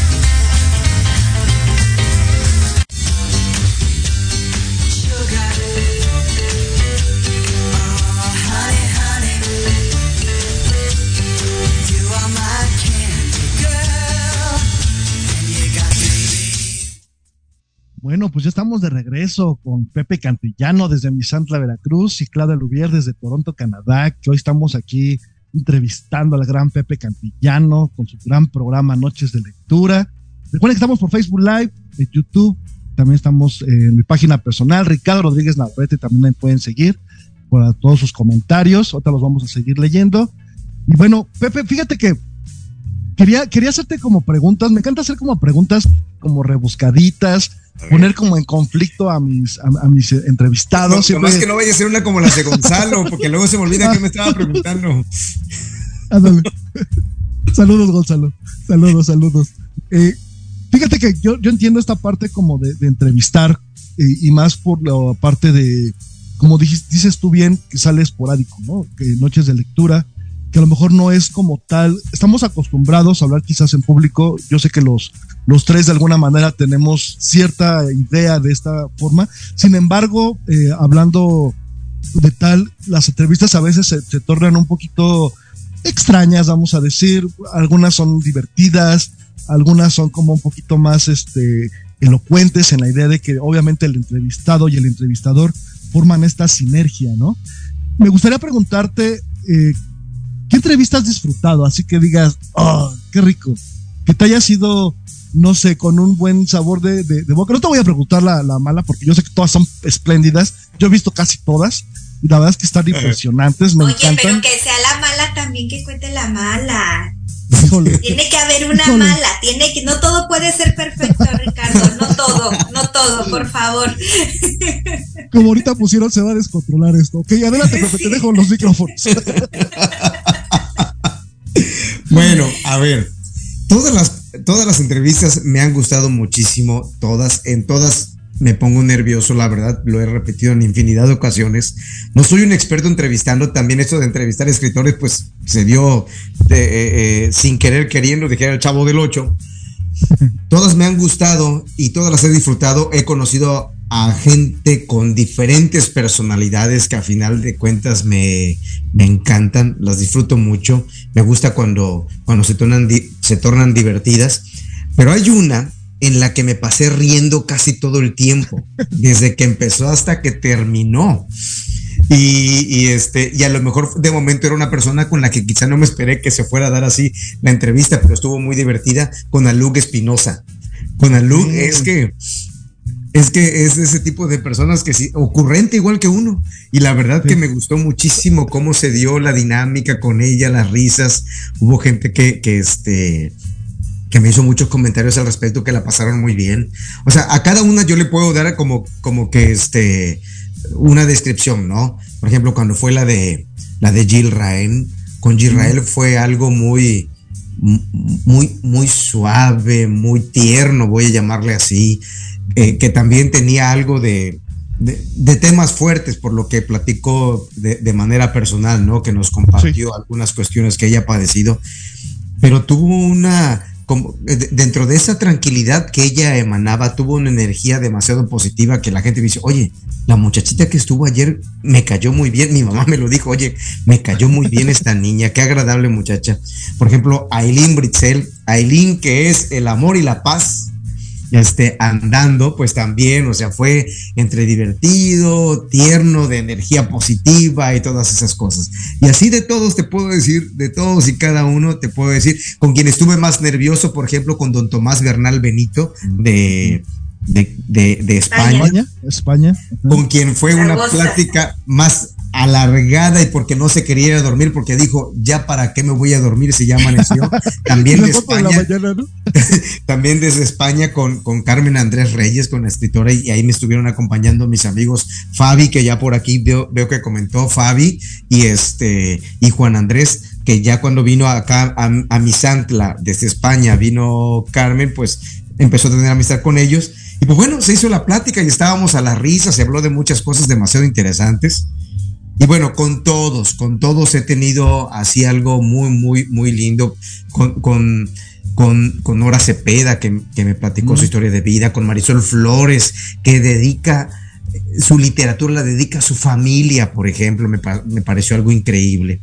Bueno, pues ya estamos de regreso con Pepe Cantillano desde Misantla, Veracruz y Claudia Lubier desde Toronto, Canadá, que hoy estamos aquí entrevistando al gran Pepe Cantillano con su gran programa Noches de Lectura. Recuerden que estamos por Facebook Live, en YouTube, también estamos en mi página personal, Ricardo Rodríguez Navarrete, también me pueden seguir por todos sus comentarios, ahorita los vamos a seguir leyendo. Y bueno, Pepe, fíjate que quería, quería hacerte como preguntas, me encanta hacer como preguntas como rebuscaditas, poner como en conflicto a mis, a, a mis entrevistados. No, más que no vaya a ser una como las de Gonzalo, [laughs] porque luego se me olvida que me estaba preguntando. Ándale. saludos, Gonzalo. Saludos, saludos. Eh, fíjate que yo, yo entiendo esta parte como de, de entrevistar eh, y más por la parte de, como dices, dices tú bien, que sale esporádico, ¿no? Que noches de lectura, que a lo mejor no es como tal. Estamos acostumbrados a hablar quizás en público. Yo sé que los, los tres de alguna manera tenemos cierta idea de esta forma. Sin embargo, eh, hablando de tal, las entrevistas a veces se, tornan un poquito extrañas, vamos a decir. Algunas son divertidas, algunas son como un poquito más este, elocuentes en la idea de que obviamente el entrevistado y el entrevistador forman esta sinergia, ¿no? Me gustaría preguntarte, eh, ¿qué entrevista has disfrutado? Así que digas, oh, qué rico. Que te haya sido, no sé, con un buen sabor de, de, de boca. No te voy a preguntar la, la, mala porque yo sé que todas son espléndidas. Yo he visto casi todas. Y la verdad es que están impresionantes. Me Oye, encantan. pero que sea la mala también que cuente la mala. Híjole. Tiene que haber una Híjole. mala, tiene que, no todo puede ser perfecto, Ricardo, no todo, no todo, por favor. Como ahorita pusieron, se va a descontrolar esto. Ok, adelante, [laughs] sí. te dejo los micrófonos. [laughs] bueno, a ver, todas las, todas las entrevistas me han gustado muchísimo, todas, en todas me pongo nervioso, la verdad, lo he repetido en infinidad de ocasiones. No soy un experto entrevistando, también esto de entrevistar escritores, pues se dio de, eh, eh, sin querer queriendo, dijera el chavo del 8. [laughs] Todas me han gustado y todas las he disfrutado. He conocido a gente con diferentes personalidades que a final de cuentas me, me encantan, las disfruto mucho. Me gusta cuando, cuando se, tornan, se tornan divertidas. Pero hay una en la que me pasé riendo casi todo el tiempo, [laughs] desde que empezó hasta que terminó. Y, este, y a lo mejor de momento era una persona con la que quizá no me esperé que se fuera a dar así la entrevista, pero estuvo muy divertida con Alug Espinosa. Con Alug es que es que es ese tipo de personas que sí, ocurrente igual que uno. Y la verdad que me gustó muchísimo cómo se dio la dinámica con ella, las risas. Hubo gente que, que este, que me hizo muchos comentarios al respecto, que la pasaron muy bien. O sea, a cada una yo le puedo dar como, como que este, una descripción, ¿no? Por ejemplo, cuando fue la de, la de Jill Raen, con Jill Rael fue algo muy, muy, muy suave, muy tierno, voy a llamarle así. Eh, que también tenía algo de, de, temas fuertes, por lo que platicó de, manera personal, ¿no? Que nos compartió algunas cuestiones que ella ha padecido, pero tuvo una, como, eh, dentro de esa tranquilidad que ella emanaba, tuvo una energía demasiado positiva que la gente dice, oye, la muchachita que estuvo ayer me cayó muy bien, mi mamá me lo dijo, oye, me cayó muy bien esta niña, qué agradable muchacha. Por ejemplo, Aileen Britzel, Aileen que es el amor y la paz este, andando, pues también, o sea, fue entre divertido, tierno, de energía positiva y todas esas cosas. Y así de todos te puedo decir, de todos y cada uno te puedo decir, con quien estuve más nervioso, por ejemplo, con don Tomás Bernal Benito de, de, España. España. Con quien fue una plática más alargada y porque no se quería ir a dormir porque dijo ya para qué me voy a dormir si ya amaneció [laughs] también de España. [laughs] también desde España con, con Carmen Andrés Reyes con la escritora y ahí me estuvieron acompañando mis amigos Fabi que ya por aquí veo, veo que comentó Fabi y este y Juan Andrés que ya cuando vino acá a, a Misantla desde España vino Carmen pues empezó a tener amistad con ellos. Y pues bueno se hizo la plática y estábamos a la risa se habló de muchas cosas demasiado interesantes y bueno, con todos, con todos he tenido así algo muy, muy, muy lindo. Con, con, con, con Nora Cepeda, que, me platicó su historia de vida, con Marisol Flores, que dedica su literatura, la dedica a su familia, por ejemplo, me, pareció algo increíble.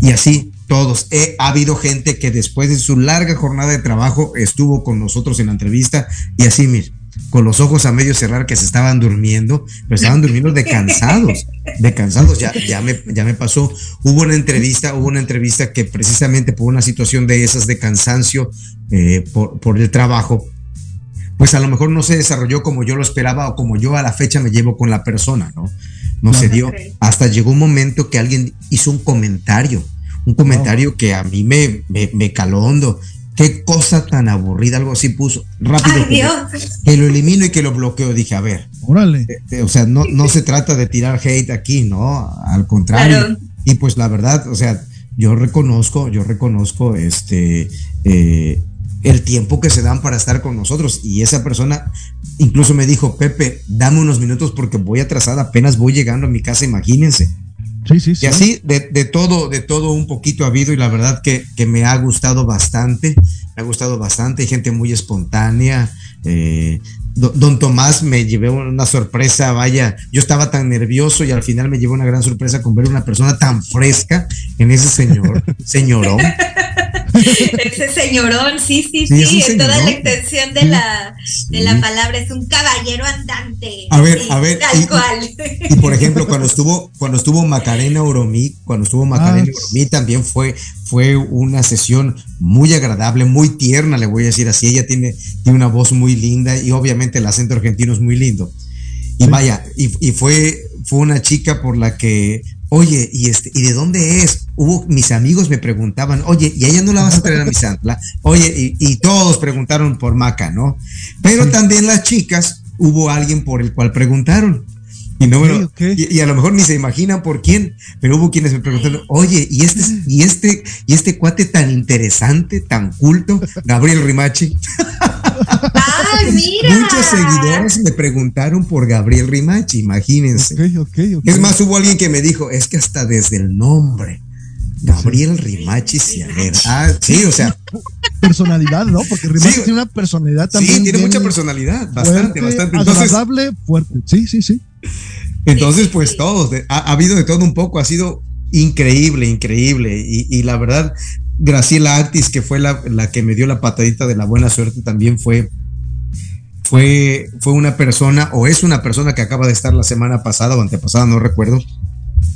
Y así todos. ha habido gente que después de su larga jornada de trabajo estuvo con nosotros en la entrevista y así, mire, con los ojos a medio cerrar que se estaban durmiendo, pero estaban durmiendo de cansados, de cansados, ya, ya, me, ya me pasó. Hubo una entrevista, hubo una entrevista que precisamente por una situación de esas de cansancio eh, por, por el trabajo, pues a lo mejor no se desarrolló como yo lo esperaba o como yo a la fecha me llevo con la persona, ¿no? No, se dio. Hasta llegó un momento que alguien hizo un comentario, un comentario que a mí me, me, me caló hondo qué cosa tan aburrida, algo así puso rápido. que, lo elimino y que lo bloqueo. Dije, a ver. Órale. Eh, eh, o sea, no, no se trata de tirar hate aquí, ¿no? Al contrario. Y pues la verdad, o sea, yo reconozco, yo reconozco este eh, el tiempo que se dan para estar con nosotros. Y esa persona incluso me dijo, Pepe, dame unos minutos porque voy atrasada, apenas voy llegando a mi casa, imagínense. Y así de, todo, de todo un poquito ha habido y la verdad que, me ha gustado bastante, me ha gustado bastante, hay gente muy espontánea. Eh, don, Tomás me llevé una sorpresa, vaya, yo estaba tan nervioso y al final me llevó una gran sorpresa con ver una persona tan fresca en ese señor, [laughs] señorón. [laughs] Ese señorón, sí, sí, sí, en toda la extensión de la, de la palabra, es un caballero andante. A ver, a ver. Tal y, cual. Y, por [laughs] ejemplo, cuando estuvo, cuando estuvo Macarena Oromí, cuando estuvo Macarena ah, Oromí también fue, fue una sesión muy agradable, muy tierna, le voy a decir así. Ella tiene, tiene una voz muy linda y obviamente el acento argentino es muy lindo. Y vaya, y, y, fue, fue una chica por la que Oye, ¿y, este, ¿y de dónde es? Hubo, mis amigos me preguntaban, oye, ¿y ella no la vas a traer a mi santla? Oye, y, todos preguntaron por Maca, ¿no? Pero también las chicas, hubo alguien por el cual preguntaron. Y, no, Y, a lo mejor ni se imaginan por quién, pero hubo quienes me preguntaron, oye, ¿y este, y este, y este cuate tan interesante, tan culto, Gabriel Rimachi? [laughs] ¡Ay, mira! Muchos seguidores me preguntaron por Gabriel Rimachi, imagínense. es más, hubo alguien que me dijo, es que hasta desde el nombre. Gabriel Rimachi ver. Ah, sí, o sea. Personalidad, ¿no? Porque Rimachi tiene una personalidad también. Sí, tiene mucha personalidad, bastante, bastante. agradable, fuerte. Sí, sí, sí. Entonces, pues todos, ha, habido de todo un poco, ha sido increíble, increíble. Y, la verdad, Graciela Actis, que fue la, que me dio la patadita de la buena suerte, también fue fue, fue una persona, o es una persona que acaba de estar la semana pasada o antepasada, no recuerdo,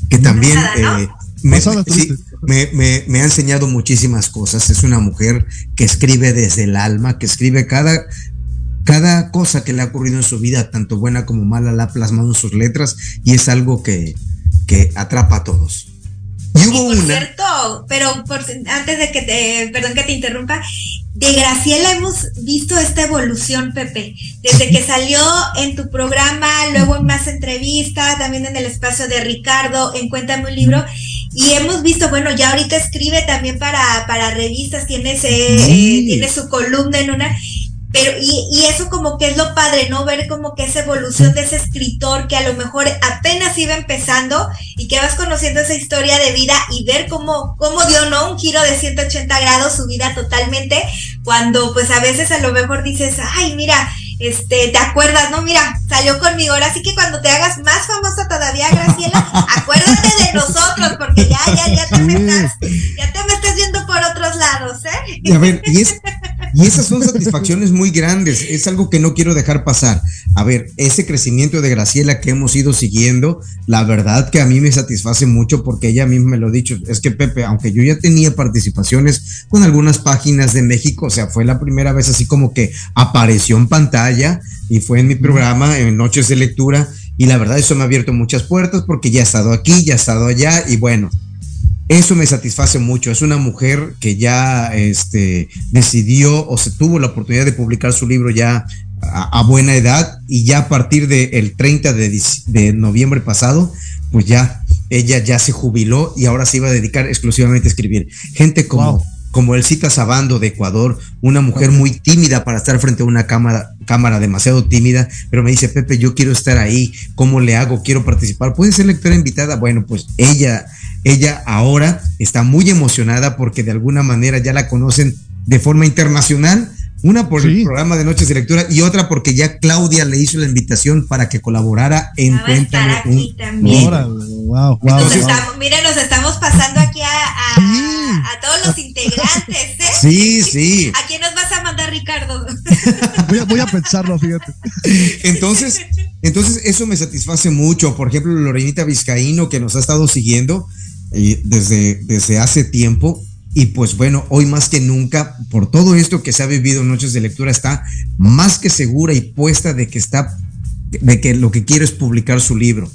que también eh, me, me, me, ha enseñado muchísimas cosas. Es una mujer que escribe desde el alma, que escribe cada, cada cosa que le ha ocurrido en su vida, tanto buena como mala, la ha plasmado en sus letras y es algo que, que atrapa a todos. Y hubo por cierto, pero por, antes de que te, perdón que te interrumpa, de Graciela hemos visto esta evolución, Pepe, desde que salió en tu programa, luego en más entrevistas, también en el espacio de Ricardo, en Cuéntame un libro, y hemos visto, bueno, ya ahorita escribe también para, para revistas, tiene, eh, tiene su columna en una, pero y, y, eso como que es lo padre, ¿no? Ver como que esa evolución de ese escritor que a lo mejor apenas iba empezando y que vas conociendo esa historia de vida y ver cómo, cómo dio, ¿no? Un giro de 180 grados su vida totalmente, cuando pues a veces a lo mejor dices, ay, mira, este, te acuerdas, ¿no? Mira, salió conmigo. Ahora sí que cuando te hagas más famosa todavía, Graciela, acuérdate de nosotros, porque ya, ya, ya te me estás, ya te me estás viendo por otros lados, ¿eh? A ver, y es, y esas son satisfacciones muy grandes, es algo que no quiero dejar pasar. A ver, ese crecimiento de Graciela que hemos ido siguiendo, la verdad que a mí me satisface mucho porque ella misma me lo ha dicho, es que Pepe, aunque yo ya tenía participaciones con algunas páginas de México, o sea, fue la primera vez así como que apareció en pantalla y fue en mi programa, en Noches de Lectura, y la verdad eso me ha abierto muchas puertas porque ya he estado aquí, ya he estado allá, y bueno, eso me satisface mucho. Es una mujer que ya este, decidió o se tuvo la oportunidad de publicar su libro ya a, buena edad y ya a partir del 30 de, de, noviembre pasado, pues ya ella ya se jubiló y ahora se iba a dedicar exclusivamente a escribir. Gente como, como el Cita Sabando de Ecuador, una mujer muy tímida para estar frente a una cámara, cámara demasiado tímida, pero me dice, Pepe, yo quiero estar ahí, ¿cómo le hago? Quiero participar. ¿Puede ser lectora invitada? Bueno, pues ella ella ahora está muy emocionada porque de alguna manera ya la conocen de forma internacional. Una por el programa de Noches de Lectura y otra porque ya Claudia le hizo la invitación para que colaborara en Cuéntame un wow, wow, nos estamos, mira, nos estamos pasando aquí a, a, todos los integrantes, ¿eh? Sí, sí. ¿A quién nos vas a mandar, Ricardo? [laughs] voy, a, voy a pensarlo, fíjate. Entonces, entonces eso me satisface mucho. Por ejemplo, Lorenita Vizcaíno, que nos ha estado siguiendo, desde, desde hace tiempo. Y pues bueno, hoy más que nunca, por todo esto que se ha vivido en Noches de Lectura, está más que segura y puesta de que está, de que lo que quiere es publicar su libro.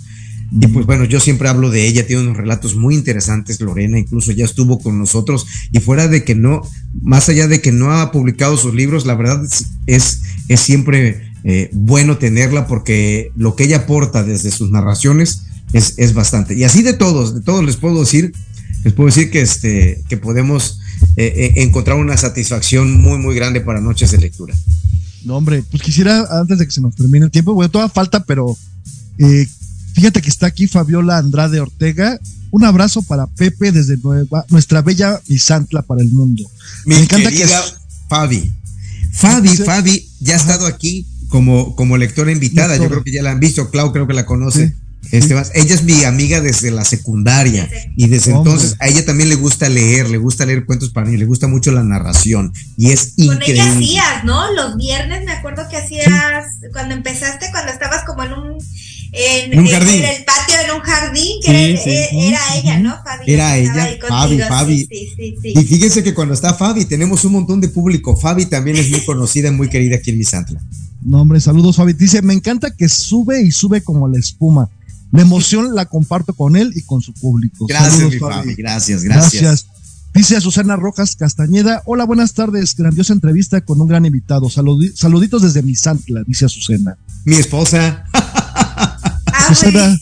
Y pues bueno, yo siempre hablo de ella, tiene unos relatos muy interesantes, Lorena, incluso ya estuvo con nosotros y fuera de que no, más allá de que no ha publicado sus libros, la verdad es, es, siempre eh, bueno tenerla porque lo que ella aporta desde sus narraciones es, bastante. Y así de todos, de todos les puedo decir, les puedo decir que, este, que podemos eh, eh, encontrar una satisfacción muy, muy grande para noches de lectura. No, hombre, pues quisiera, antes de que se nos termine el tiempo, bueno, toda falta, pero eh, fíjate que está aquí Fabiola Andrade Ortega. Un abrazo para Pepe desde nueva, nuestra bella Misantla para el mundo. Me encanta que Fabi. Fabi, Fabi ya ha estado aquí como, como lectora invitada. Yo creo que ya la han visto. Clau creo que la conoce. Este, ella es mi amiga desde la secundaria y desde entonces a ella también le gusta leer, le gusta leer cuentos para mí, le gusta mucho la narración y es increíble. Con ella hacías, ¿no? Los viernes me acuerdo que hacías cuando empezaste, cuando estabas como en un en, un jardín. En el patio, en un jardín, que era, ella, ¿no? Fabi, era ella, Fabi, Fabi. y fíjense que cuando está Fabi, tenemos un montón de público. Fabi también es muy conocida, muy querida aquí en Misantla. No, hombre, saludos, Fabi. Dice, me encanta que sube y sube como la espuma. La emoción la comparto con él y con su público. Gracias, Gracias, gracias. Dice a Susana Rojas Castañeda, hola, buenas tardes, grandiosa entrevista con un gran invitado. saluditos desde mi Santla, dice Azucena. Mi esposa. Susana,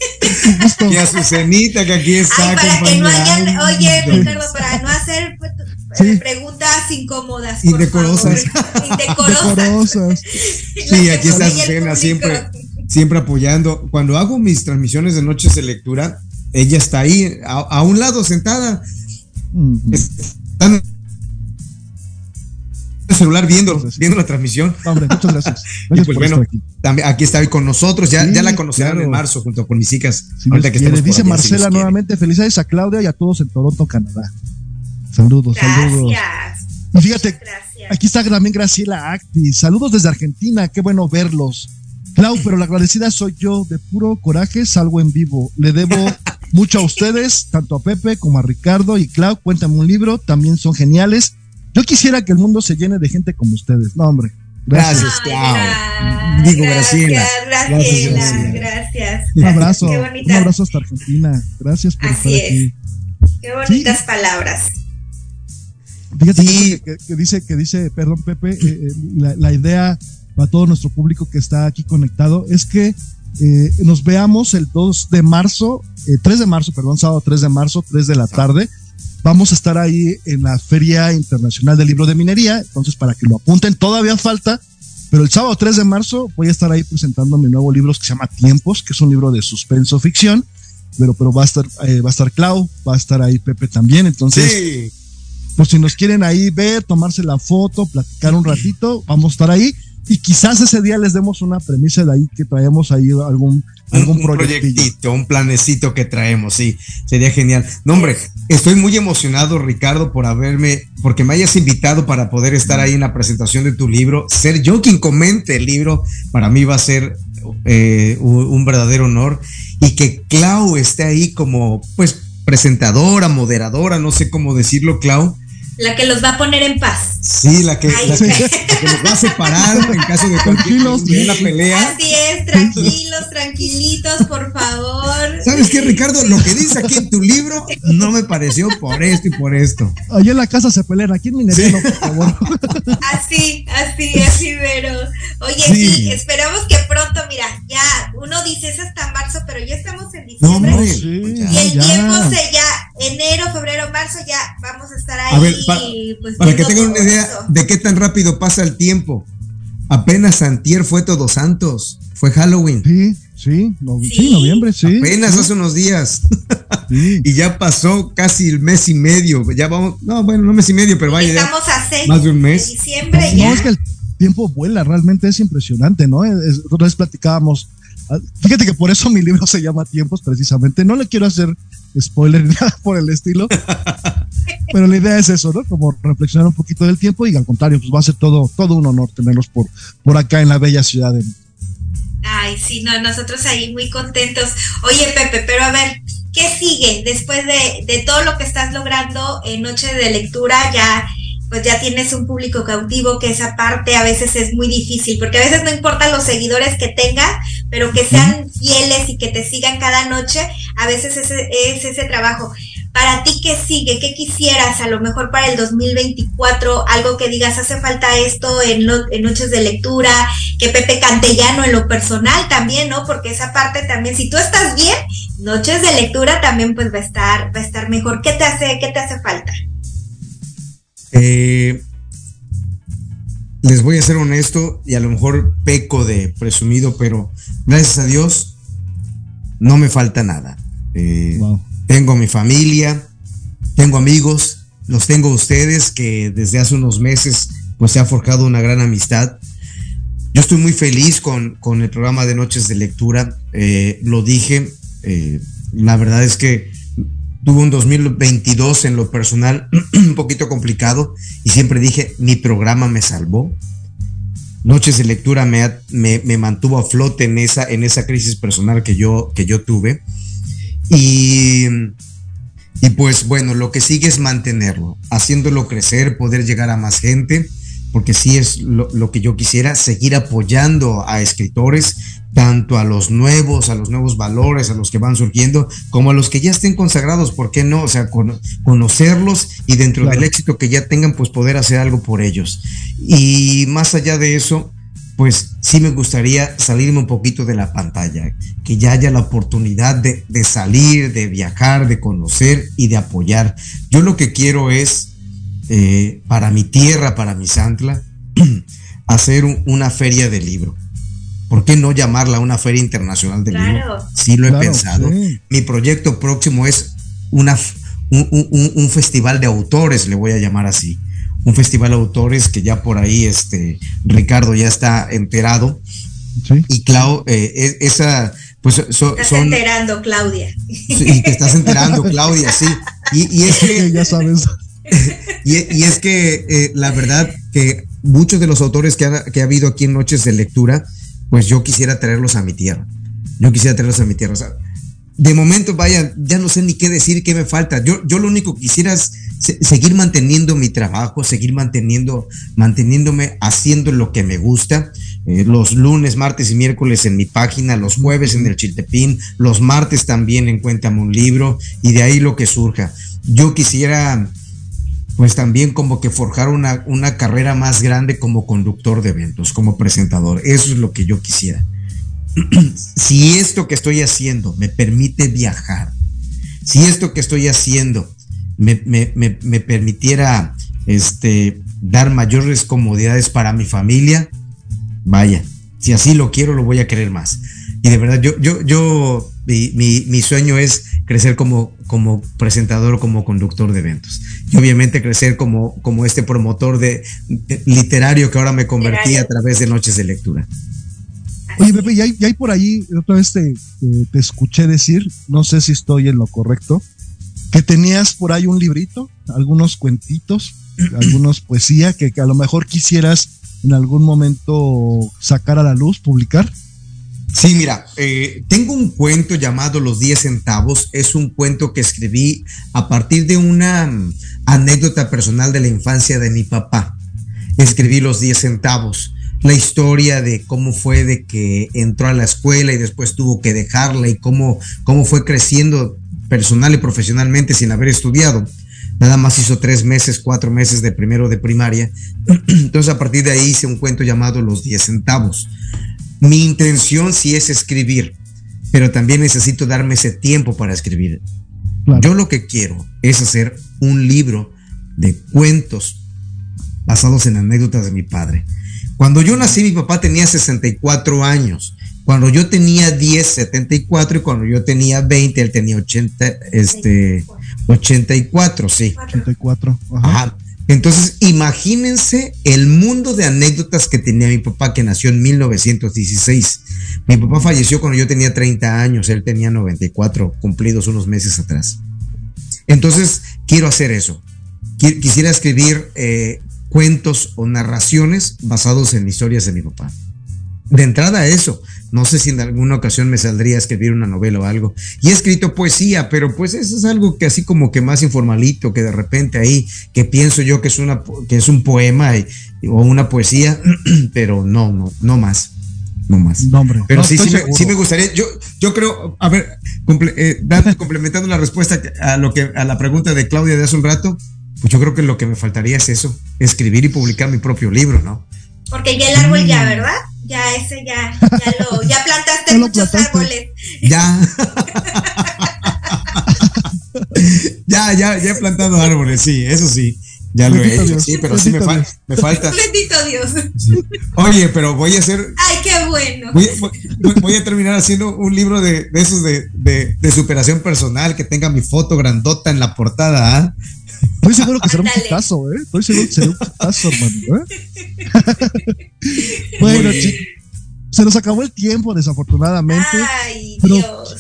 y a Susanita que aquí está. Ay, para que no hayan, oye, Ricardo, para no hacer pues, eh, preguntas incómodas. Indecorosas. Indecorosas. [laughs] Sí, aquí está Susana siempre siempre apoyando. Cuando hago mis transmisiones de noches de lectura, ella está ahí, a, un lado, sentada. Está en el celular viendo, viendo la transmisión. Hombre, muchas gracias. [laughs] y pues bueno, aquí. También aquí está hoy con nosotros. Ya, ya la conocerán en marzo junto con mis hijas. que dice Marcela nuevamente, felicidades a Claudia y a todos en Toronto, Canadá. Saludos, saludos. Y fíjate, Aquí está también Graciela Acti. Saludos desde Argentina, qué bueno verlos. Clau, pero la agradecida soy yo, de puro coraje salgo en vivo. Le debo [laughs] mucho a ustedes, tanto a Pepe como a Ricardo y Clau, cuéntame un libro, también son geniales. Yo quisiera que el mundo se llene de gente como ustedes. No, hombre. Gracias, Clau. Digo, Graciela. Graciela, gracias. Un abrazo, un abrazo hasta Argentina. Gracias por estar aquí. Qué bonitas palabras. Fíjate que, dice, que dice, perdón, Pepe, eh, eh, la, idea para todo nuestro público que está aquí conectado es que eh, nos veamos el 2 de marzo, 3 de marzo, perdón, sábado 3 de marzo, 3 de la tarde. Vamos a estar ahí en la Feria Internacional del Libro de Minería, entonces para que lo apunten, todavía falta, pero el sábado 3 de marzo voy a estar ahí presentando mi nuevo libro que se llama Tiempos, que es un libro de suspenso ficción, pero, pero va a estar, va a estar Clau, va a estar ahí Pepe también, entonces sí pues si nos quieren ahí ver, tomarse la foto, platicar un ratito, vamos a estar ahí. Y quizás ese día les demos una premisa de ahí que traemos ahí algún, algún un, proyectito, un planecito que traemos, sí, sería genial. No, hombre, estoy muy emocionado, Ricardo, por haberme, porque me hayas invitado para poder estar ahí en la presentación de tu libro. Ser yo quien comente el libro, para mí va a ser eh, un verdadero honor. Y que Clau esté ahí como, pues, presentadora, moderadora, no sé cómo decirlo, Clau la que los va a poner en paz. Sí, la que, la que, los va a separar en caso de cualquier una pelea. Así es, tranquilos, tranquilitos, por favor. ¿Sabes qué, Ricardo? Lo que dice aquí en tu libro no me pareció por esto y por esto. Allá en la casa se pelean, aquí en Minería, por favor. Así, así, así, pero. Oye, sí. esperamos que pronto, mira, ya, uno dice es hasta marzo, pero ya estamos en diciembre. No, sí, y el tiempo se ya, enero, febrero, marzo, ya vamos a estar ahí. A ver, pues, para que tengan una idea de qué tan rápido pasa el tiempo. Apenas Santier fue Todos Santos, fue Halloween. Sí, sí, sí, noviembre, sí. Apenas hace unos días. [laughs] y ya pasó casi el mes y medio. Ya vamos, no, bueno, no mes y medio, pero vaya. Estamos a seis más de un mes. diciembre ya. No, es que el tiempo vuela, realmente es impresionante, ¿no? Otra vez platicábamos. Ah, fíjate que por eso mi libro se llama Tiempos, precisamente. No le quiero hacer spoiler ni [laughs] nada por el estilo. Pero la idea es eso, ¿no? Como reflexionar un poquito del tiempo y al contrario, pues va a ser todo, todo un honor tenerlos por, por acá en la bella ciudad de Ay, sí, no, nosotros ahí muy contentos. Oye, Pepe, pero a ver, ¿qué sigue después de, de todo lo que estás logrando en Noche de Lectura? Ya pues ya tienes un público cautivo, que esa parte a veces es muy difícil, porque a veces no importa los seguidores que tengas, pero que sean fieles y que te sigan cada noche, a veces ese, es ese trabajo. Para ti, ¿qué sigue? ¿Qué quisieras a lo mejor para el 2024? Algo que digas, hace falta esto en, en noches de lectura, que Pepe Cantellano en lo personal también, ¿no? Porque esa parte también, si tú estás bien, noches de lectura también pues va a estar, va a estar mejor. ¿Qué te hace, qué te hace falta? Eh, les voy a ser honesto y a lo mejor peco de presumido, pero gracias a Dios no me falta nada. Eh, tengo mi familia, tengo amigos, los tengo ustedes que desde hace unos meses pues se ha forjado una gran amistad. Yo estoy muy feliz con, con el programa de Noches de Lectura, eh, lo dije, la verdad es que Tuve un 2022 en lo personal [clears throat] un poquito complicado y siempre dije, mi programa me salvó. Noches de lectura me, me, mantuvo a flote en esa, en esa crisis personal que yo, que yo tuve. Y, y pues bueno, lo que sigue es mantenerlo, haciéndolo crecer, poder llegar a más gente, porque sí es lo, lo que yo quisiera, seguir apoyando a escritores, tanto a los nuevos, a los nuevos valores, a los que van surgiendo, como a los que ya estén consagrados, ¿por qué no? O sea, conocerlos y dentro del éxito que ya tengan, pues poder hacer algo por ellos. Y más allá de eso, pues sí me gustaría salirme un poquito de la pantalla, que ya haya la oportunidad de, salir, de viajar, de conocer y de apoyar. Yo lo que quiero es, eh, para mi tierra, para mi Santla, [clears throat] hacer una feria de libro ¿Por qué no llamarla una feria internacional del libro? Sí lo he pensado. Mi proyecto próximo es una, un, festival de autores, le voy a llamar así. Un festival de autores que ya por ahí este, Ricardo ya está enterado. Y Clau, eh, esa, pues estás enterando, Claudia. Sí, te estás enterando, [laughs] Claudia, sí. Y, es que ya sabes. [laughs] y, es que eh, la verdad que muchos de los autores que ha, que ha habido aquí en Noches de Lectura, pues yo quisiera traerlos a mi tierra. Yo quisiera traerlos a mi tierra. De momento, vaya, ya no sé ni qué decir, qué me falta. Yo, yo lo único que quisiera es seguir manteniendo mi trabajo, seguir manteniendo, manteniéndome haciendo lo que me gusta. Eh, los lunes, martes y miércoles en mi página, los jueves en el Chiltepín, los martes también en Cuéntame un libro y de ahí lo que surja. Yo quisiera, pues también como que forjar una, una carrera más grande como conductor de eventos, como presentador. Eso es lo que yo quisiera. [clears throat] si esto que estoy haciendo me permite viajar, si esto que estoy haciendo me, me permitiera este, dar mayores comodidades para mi familia, vaya, si así lo quiero, lo voy a querer más. Y de verdad, yo, yo, yo, mi, mi, sueño es crecer como, como presentador, como conductor de eventos. Y obviamente crecer como, como este promotor de, literario que ahora me convertí a través de noches de lectura. Oye, Pepe, ya hay, hay por ahí, otra vez te, te, escuché decir, no sé si estoy en lo correcto, que tenías por ahí un librito, algunos cuentitos, [clears throat] algunos poesía que, que a lo mejor quisieras en algún momento sacar a la luz, publicar? Sí, mira, eh, tengo un cuento llamado Los 10 centavos. Es un cuento que escribí a partir de una mm, anécdota personal de la infancia de mi papá. Escribí Los 10 centavos. La historia de cómo fue de que entró a la escuela y después tuvo que dejarla y cómo, cómo fue creciendo personal y profesionalmente sin haber estudiado nada más hizo tres meses, cuatro meses de primero de primaria. [clears throat] Entonces a partir de ahí hice un cuento llamado Los 10 centavos. Mi intención sí es escribir, pero también necesito darme ese tiempo para escribir. Yo lo que quiero es hacer un libro de cuentos basados en anécdotas de mi padre. Cuando yo nací, mi papá tenía 64 años. Cuando yo tenía 10, 74 y cuando yo tenía 20, él tenía 80, este, 84, sí. 84. Ajá. Entonces, imagínense el mundo de anécdotas que tenía mi papá, que nació en 1916. Mi papá falleció cuando yo tenía 30 años, él tenía 94, cumplidos unos meses atrás. Entonces, quiero hacer eso. Quisiera escribir eh, cuentos o narraciones basados en historias de mi papá. De entrada, eso. No sé si en alguna ocasión me saldría a escribir una novela o algo. Y he escrito poesía, pero pues eso es algo que así como que más informalito, que de repente ahí, que pienso yo que es, una, que es un poema o una poesía, [clears throat] pero no, no, no más. No más. pero sí, sí me, gustaría. Yo, yo creo, a ver, eh, complementando la respuesta a lo que, a la pregunta de Claudia de hace un rato, pues yo creo que lo que me faltaría es eso, escribir y publicar mi propio libro, ¿no? Porque ya el árbol ya, ¿verdad? Ya, ese ya, ya lo, ya plantaste muchos árboles. Ya. [laughs] ya, ya, ya he plantado árboles, sí, eso sí. Ya lo he hecho, sí, pero sí me, me, falta. Bendito Dios. Oye, pero voy a hacer. Ay, qué bueno. Voy, a terminar haciendo un libro de, de esos de, de, de, superación personal que tenga mi foto grandota en la portada. ¿ah? Estoy seguro que será un putazo, ¿eh? Estoy seguro que será un putazo, hermano. ¿eh? [laughs] bueno, chicos, se nos acabó el tiempo, desafortunadamente. Ay, Dios.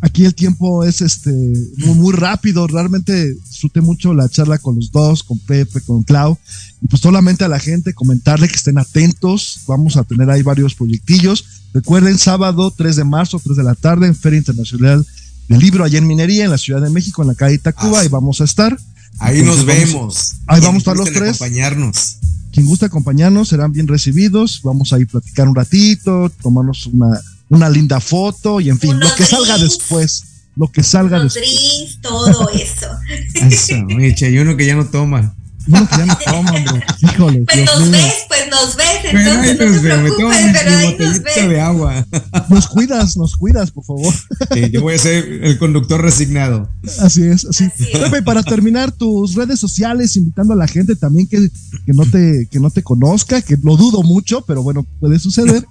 Aquí el tiempo es este muy, muy rápido. Realmente disfruté mucho la charla con los dos, con Pepe, con Clau. Y pues solamente a la gente comentarle que estén atentos. Vamos a tener ahí varios proyectillos. Recuerden, sábado 3 de marzo, 3 de la tarde, en Feria Internacional del Libro, allá en Minería, en la Ciudad de México, en la calle Tacuba. y vamos a estar. Ahí nos vemos. Ahí vamos a estar los tres. Acompañarnos. Quien gusta acompañarnos serán bien recibidos. Vamos a ir a platicar un ratito, tomarnos una, una linda foto y en fin, lo que salga después. Lo que salga después. todo [laughs] eso. Eso, Micha, y uno que ya no toma. Uno que ya no toma, hombre. [laughs] Híjole. Pues ves, pues nos ves. Entonces no te preocupes, pero ahí nos ves. de agua. [laughs] Nos cuidas, nos cuidas, por favor. Sí, yo voy a ser el conductor resignado. Así es, así. Pepe, para terminar, tus redes sociales, invitando a la gente también que, que, no te, que no te conozca, que lo dudo mucho, pero bueno, puede suceder.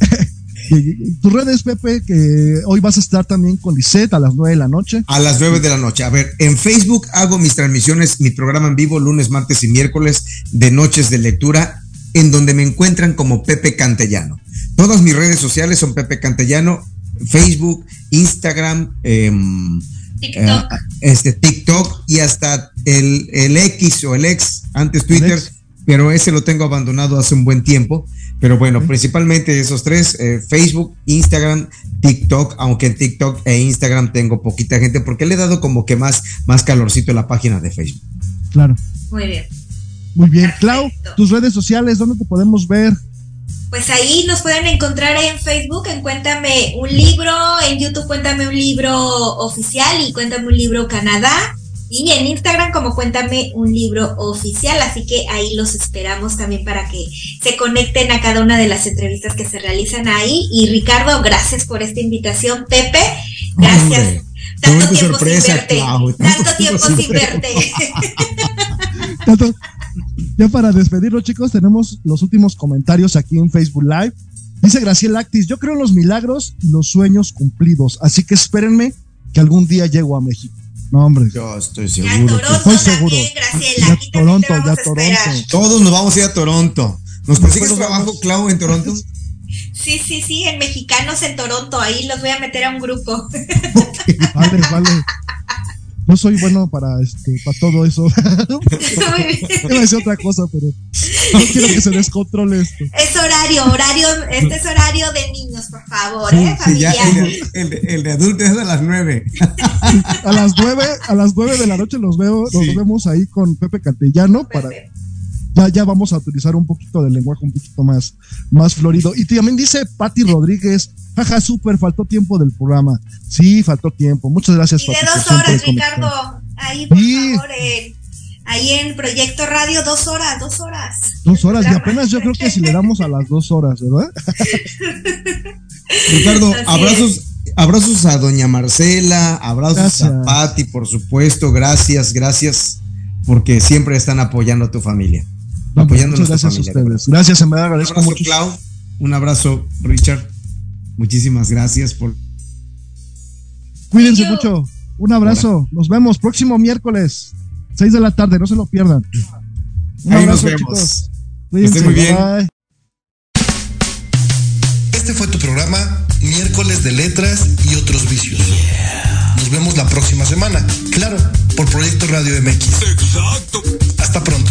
[laughs] tus redes, Pepe, que hoy vas a estar también con Lisette a las 9 de la noche. A las 9 de la noche. A ver, en Facebook hago mis transmisiones, mi programa en vivo lunes, martes y miércoles de noches de lectura, en donde me encuentran como Pepe Cantellano. Todas mis redes sociales son Pepe Cantellano, Facebook, Instagram, em, TikTok. este TikTok y hasta el, el X o el ex, antes Twitter, pero ese lo tengo abandonado hace un buen tiempo. Pero bueno, principalmente esos tres, eh, Facebook, Instagram, TikTok, aunque en TikTok e Instagram tengo poquita gente porque le he dado como que más, más calorcito a la página de Facebook. Claro. Muy bien. Muy bien. Clau, tus redes sociales, ¿dónde te podemos ver? Pues ahí nos pueden encontrar en Facebook en Cuéntame un libro, en YouTube Cuéntame un libro oficial y Cuéntame un libro Canadá y en Instagram como Cuéntame un libro oficial, así que ahí los esperamos también para que se conecten a cada una de las entrevistas que se realizan ahí. Y Ricardo, gracias por esta invitación. Pepe, gracias. tanto tiempo sin verte. tanto, tiempo sin verte. Ya para despedirlo, chicos, tenemos los últimos comentarios aquí en Facebook Live. Dice Graciela Actis, yo creo en los milagros y los sueños cumplidos, así que espérenme que algún día llego a México. No, hombre. Yo estoy seguro. estoy seguro. ya Toronto, ya Toronto. Todos nos vamos a ir a Toronto. ¿Nos consigues trabajo, Clau, en Toronto? Sí, sí, sí, en Mexicanos en Toronto. Ahí los voy a meter a un grupo. vale, vale. Yo soy bueno para este para todo eso. [laughs] Iba a decir otra cosa, pero no quiero que se descontrole esto. Es horario, horario, este es horario de niños, por favor, ¿eh? Familia. el, el, de adultos es a las nueve. a las nueve, a las nueve de la noche los veo, nos vemos ahí con Pepe Cantellano para ya, ya vamos a utilizar un poquito del lenguaje un poquito más, más florido. Y también dice Patti Rodríguez, jaja, súper, faltó tiempo del programa. Sí, faltó tiempo. Muchas gracias, y de dos horas, Ricardo. Ahí, por favor, ahí en Proyecto Radio, dos horas, dos horas. Dos horas, y apenas yo creo que si le damos a las dos horas, ¿verdad? [laughs] Ricardo, abrazos. Abrazos a doña Marcela, abrazos a Patti, por supuesto, gracias, gracias, porque siempre están apoyando a tu familia apoyando muchas gracias a ustedes. Gracias, en verdad agradezco un abrazo, Clau. Un abrazo, Richard. Muchísimas gracias por. Cuídense mucho. Un abrazo. Nos vemos próximo miércoles, 6 de la tarde. No se lo pierdan. Un Ahí abrazo, nos vemos. chicos. Cuídense. muy bien. Este fue tu programa Miércoles de Letras y otros vicios. Nos vemos la próxima semana. Claro, por Proyecto Radio MX. Exacto. Hasta pronto.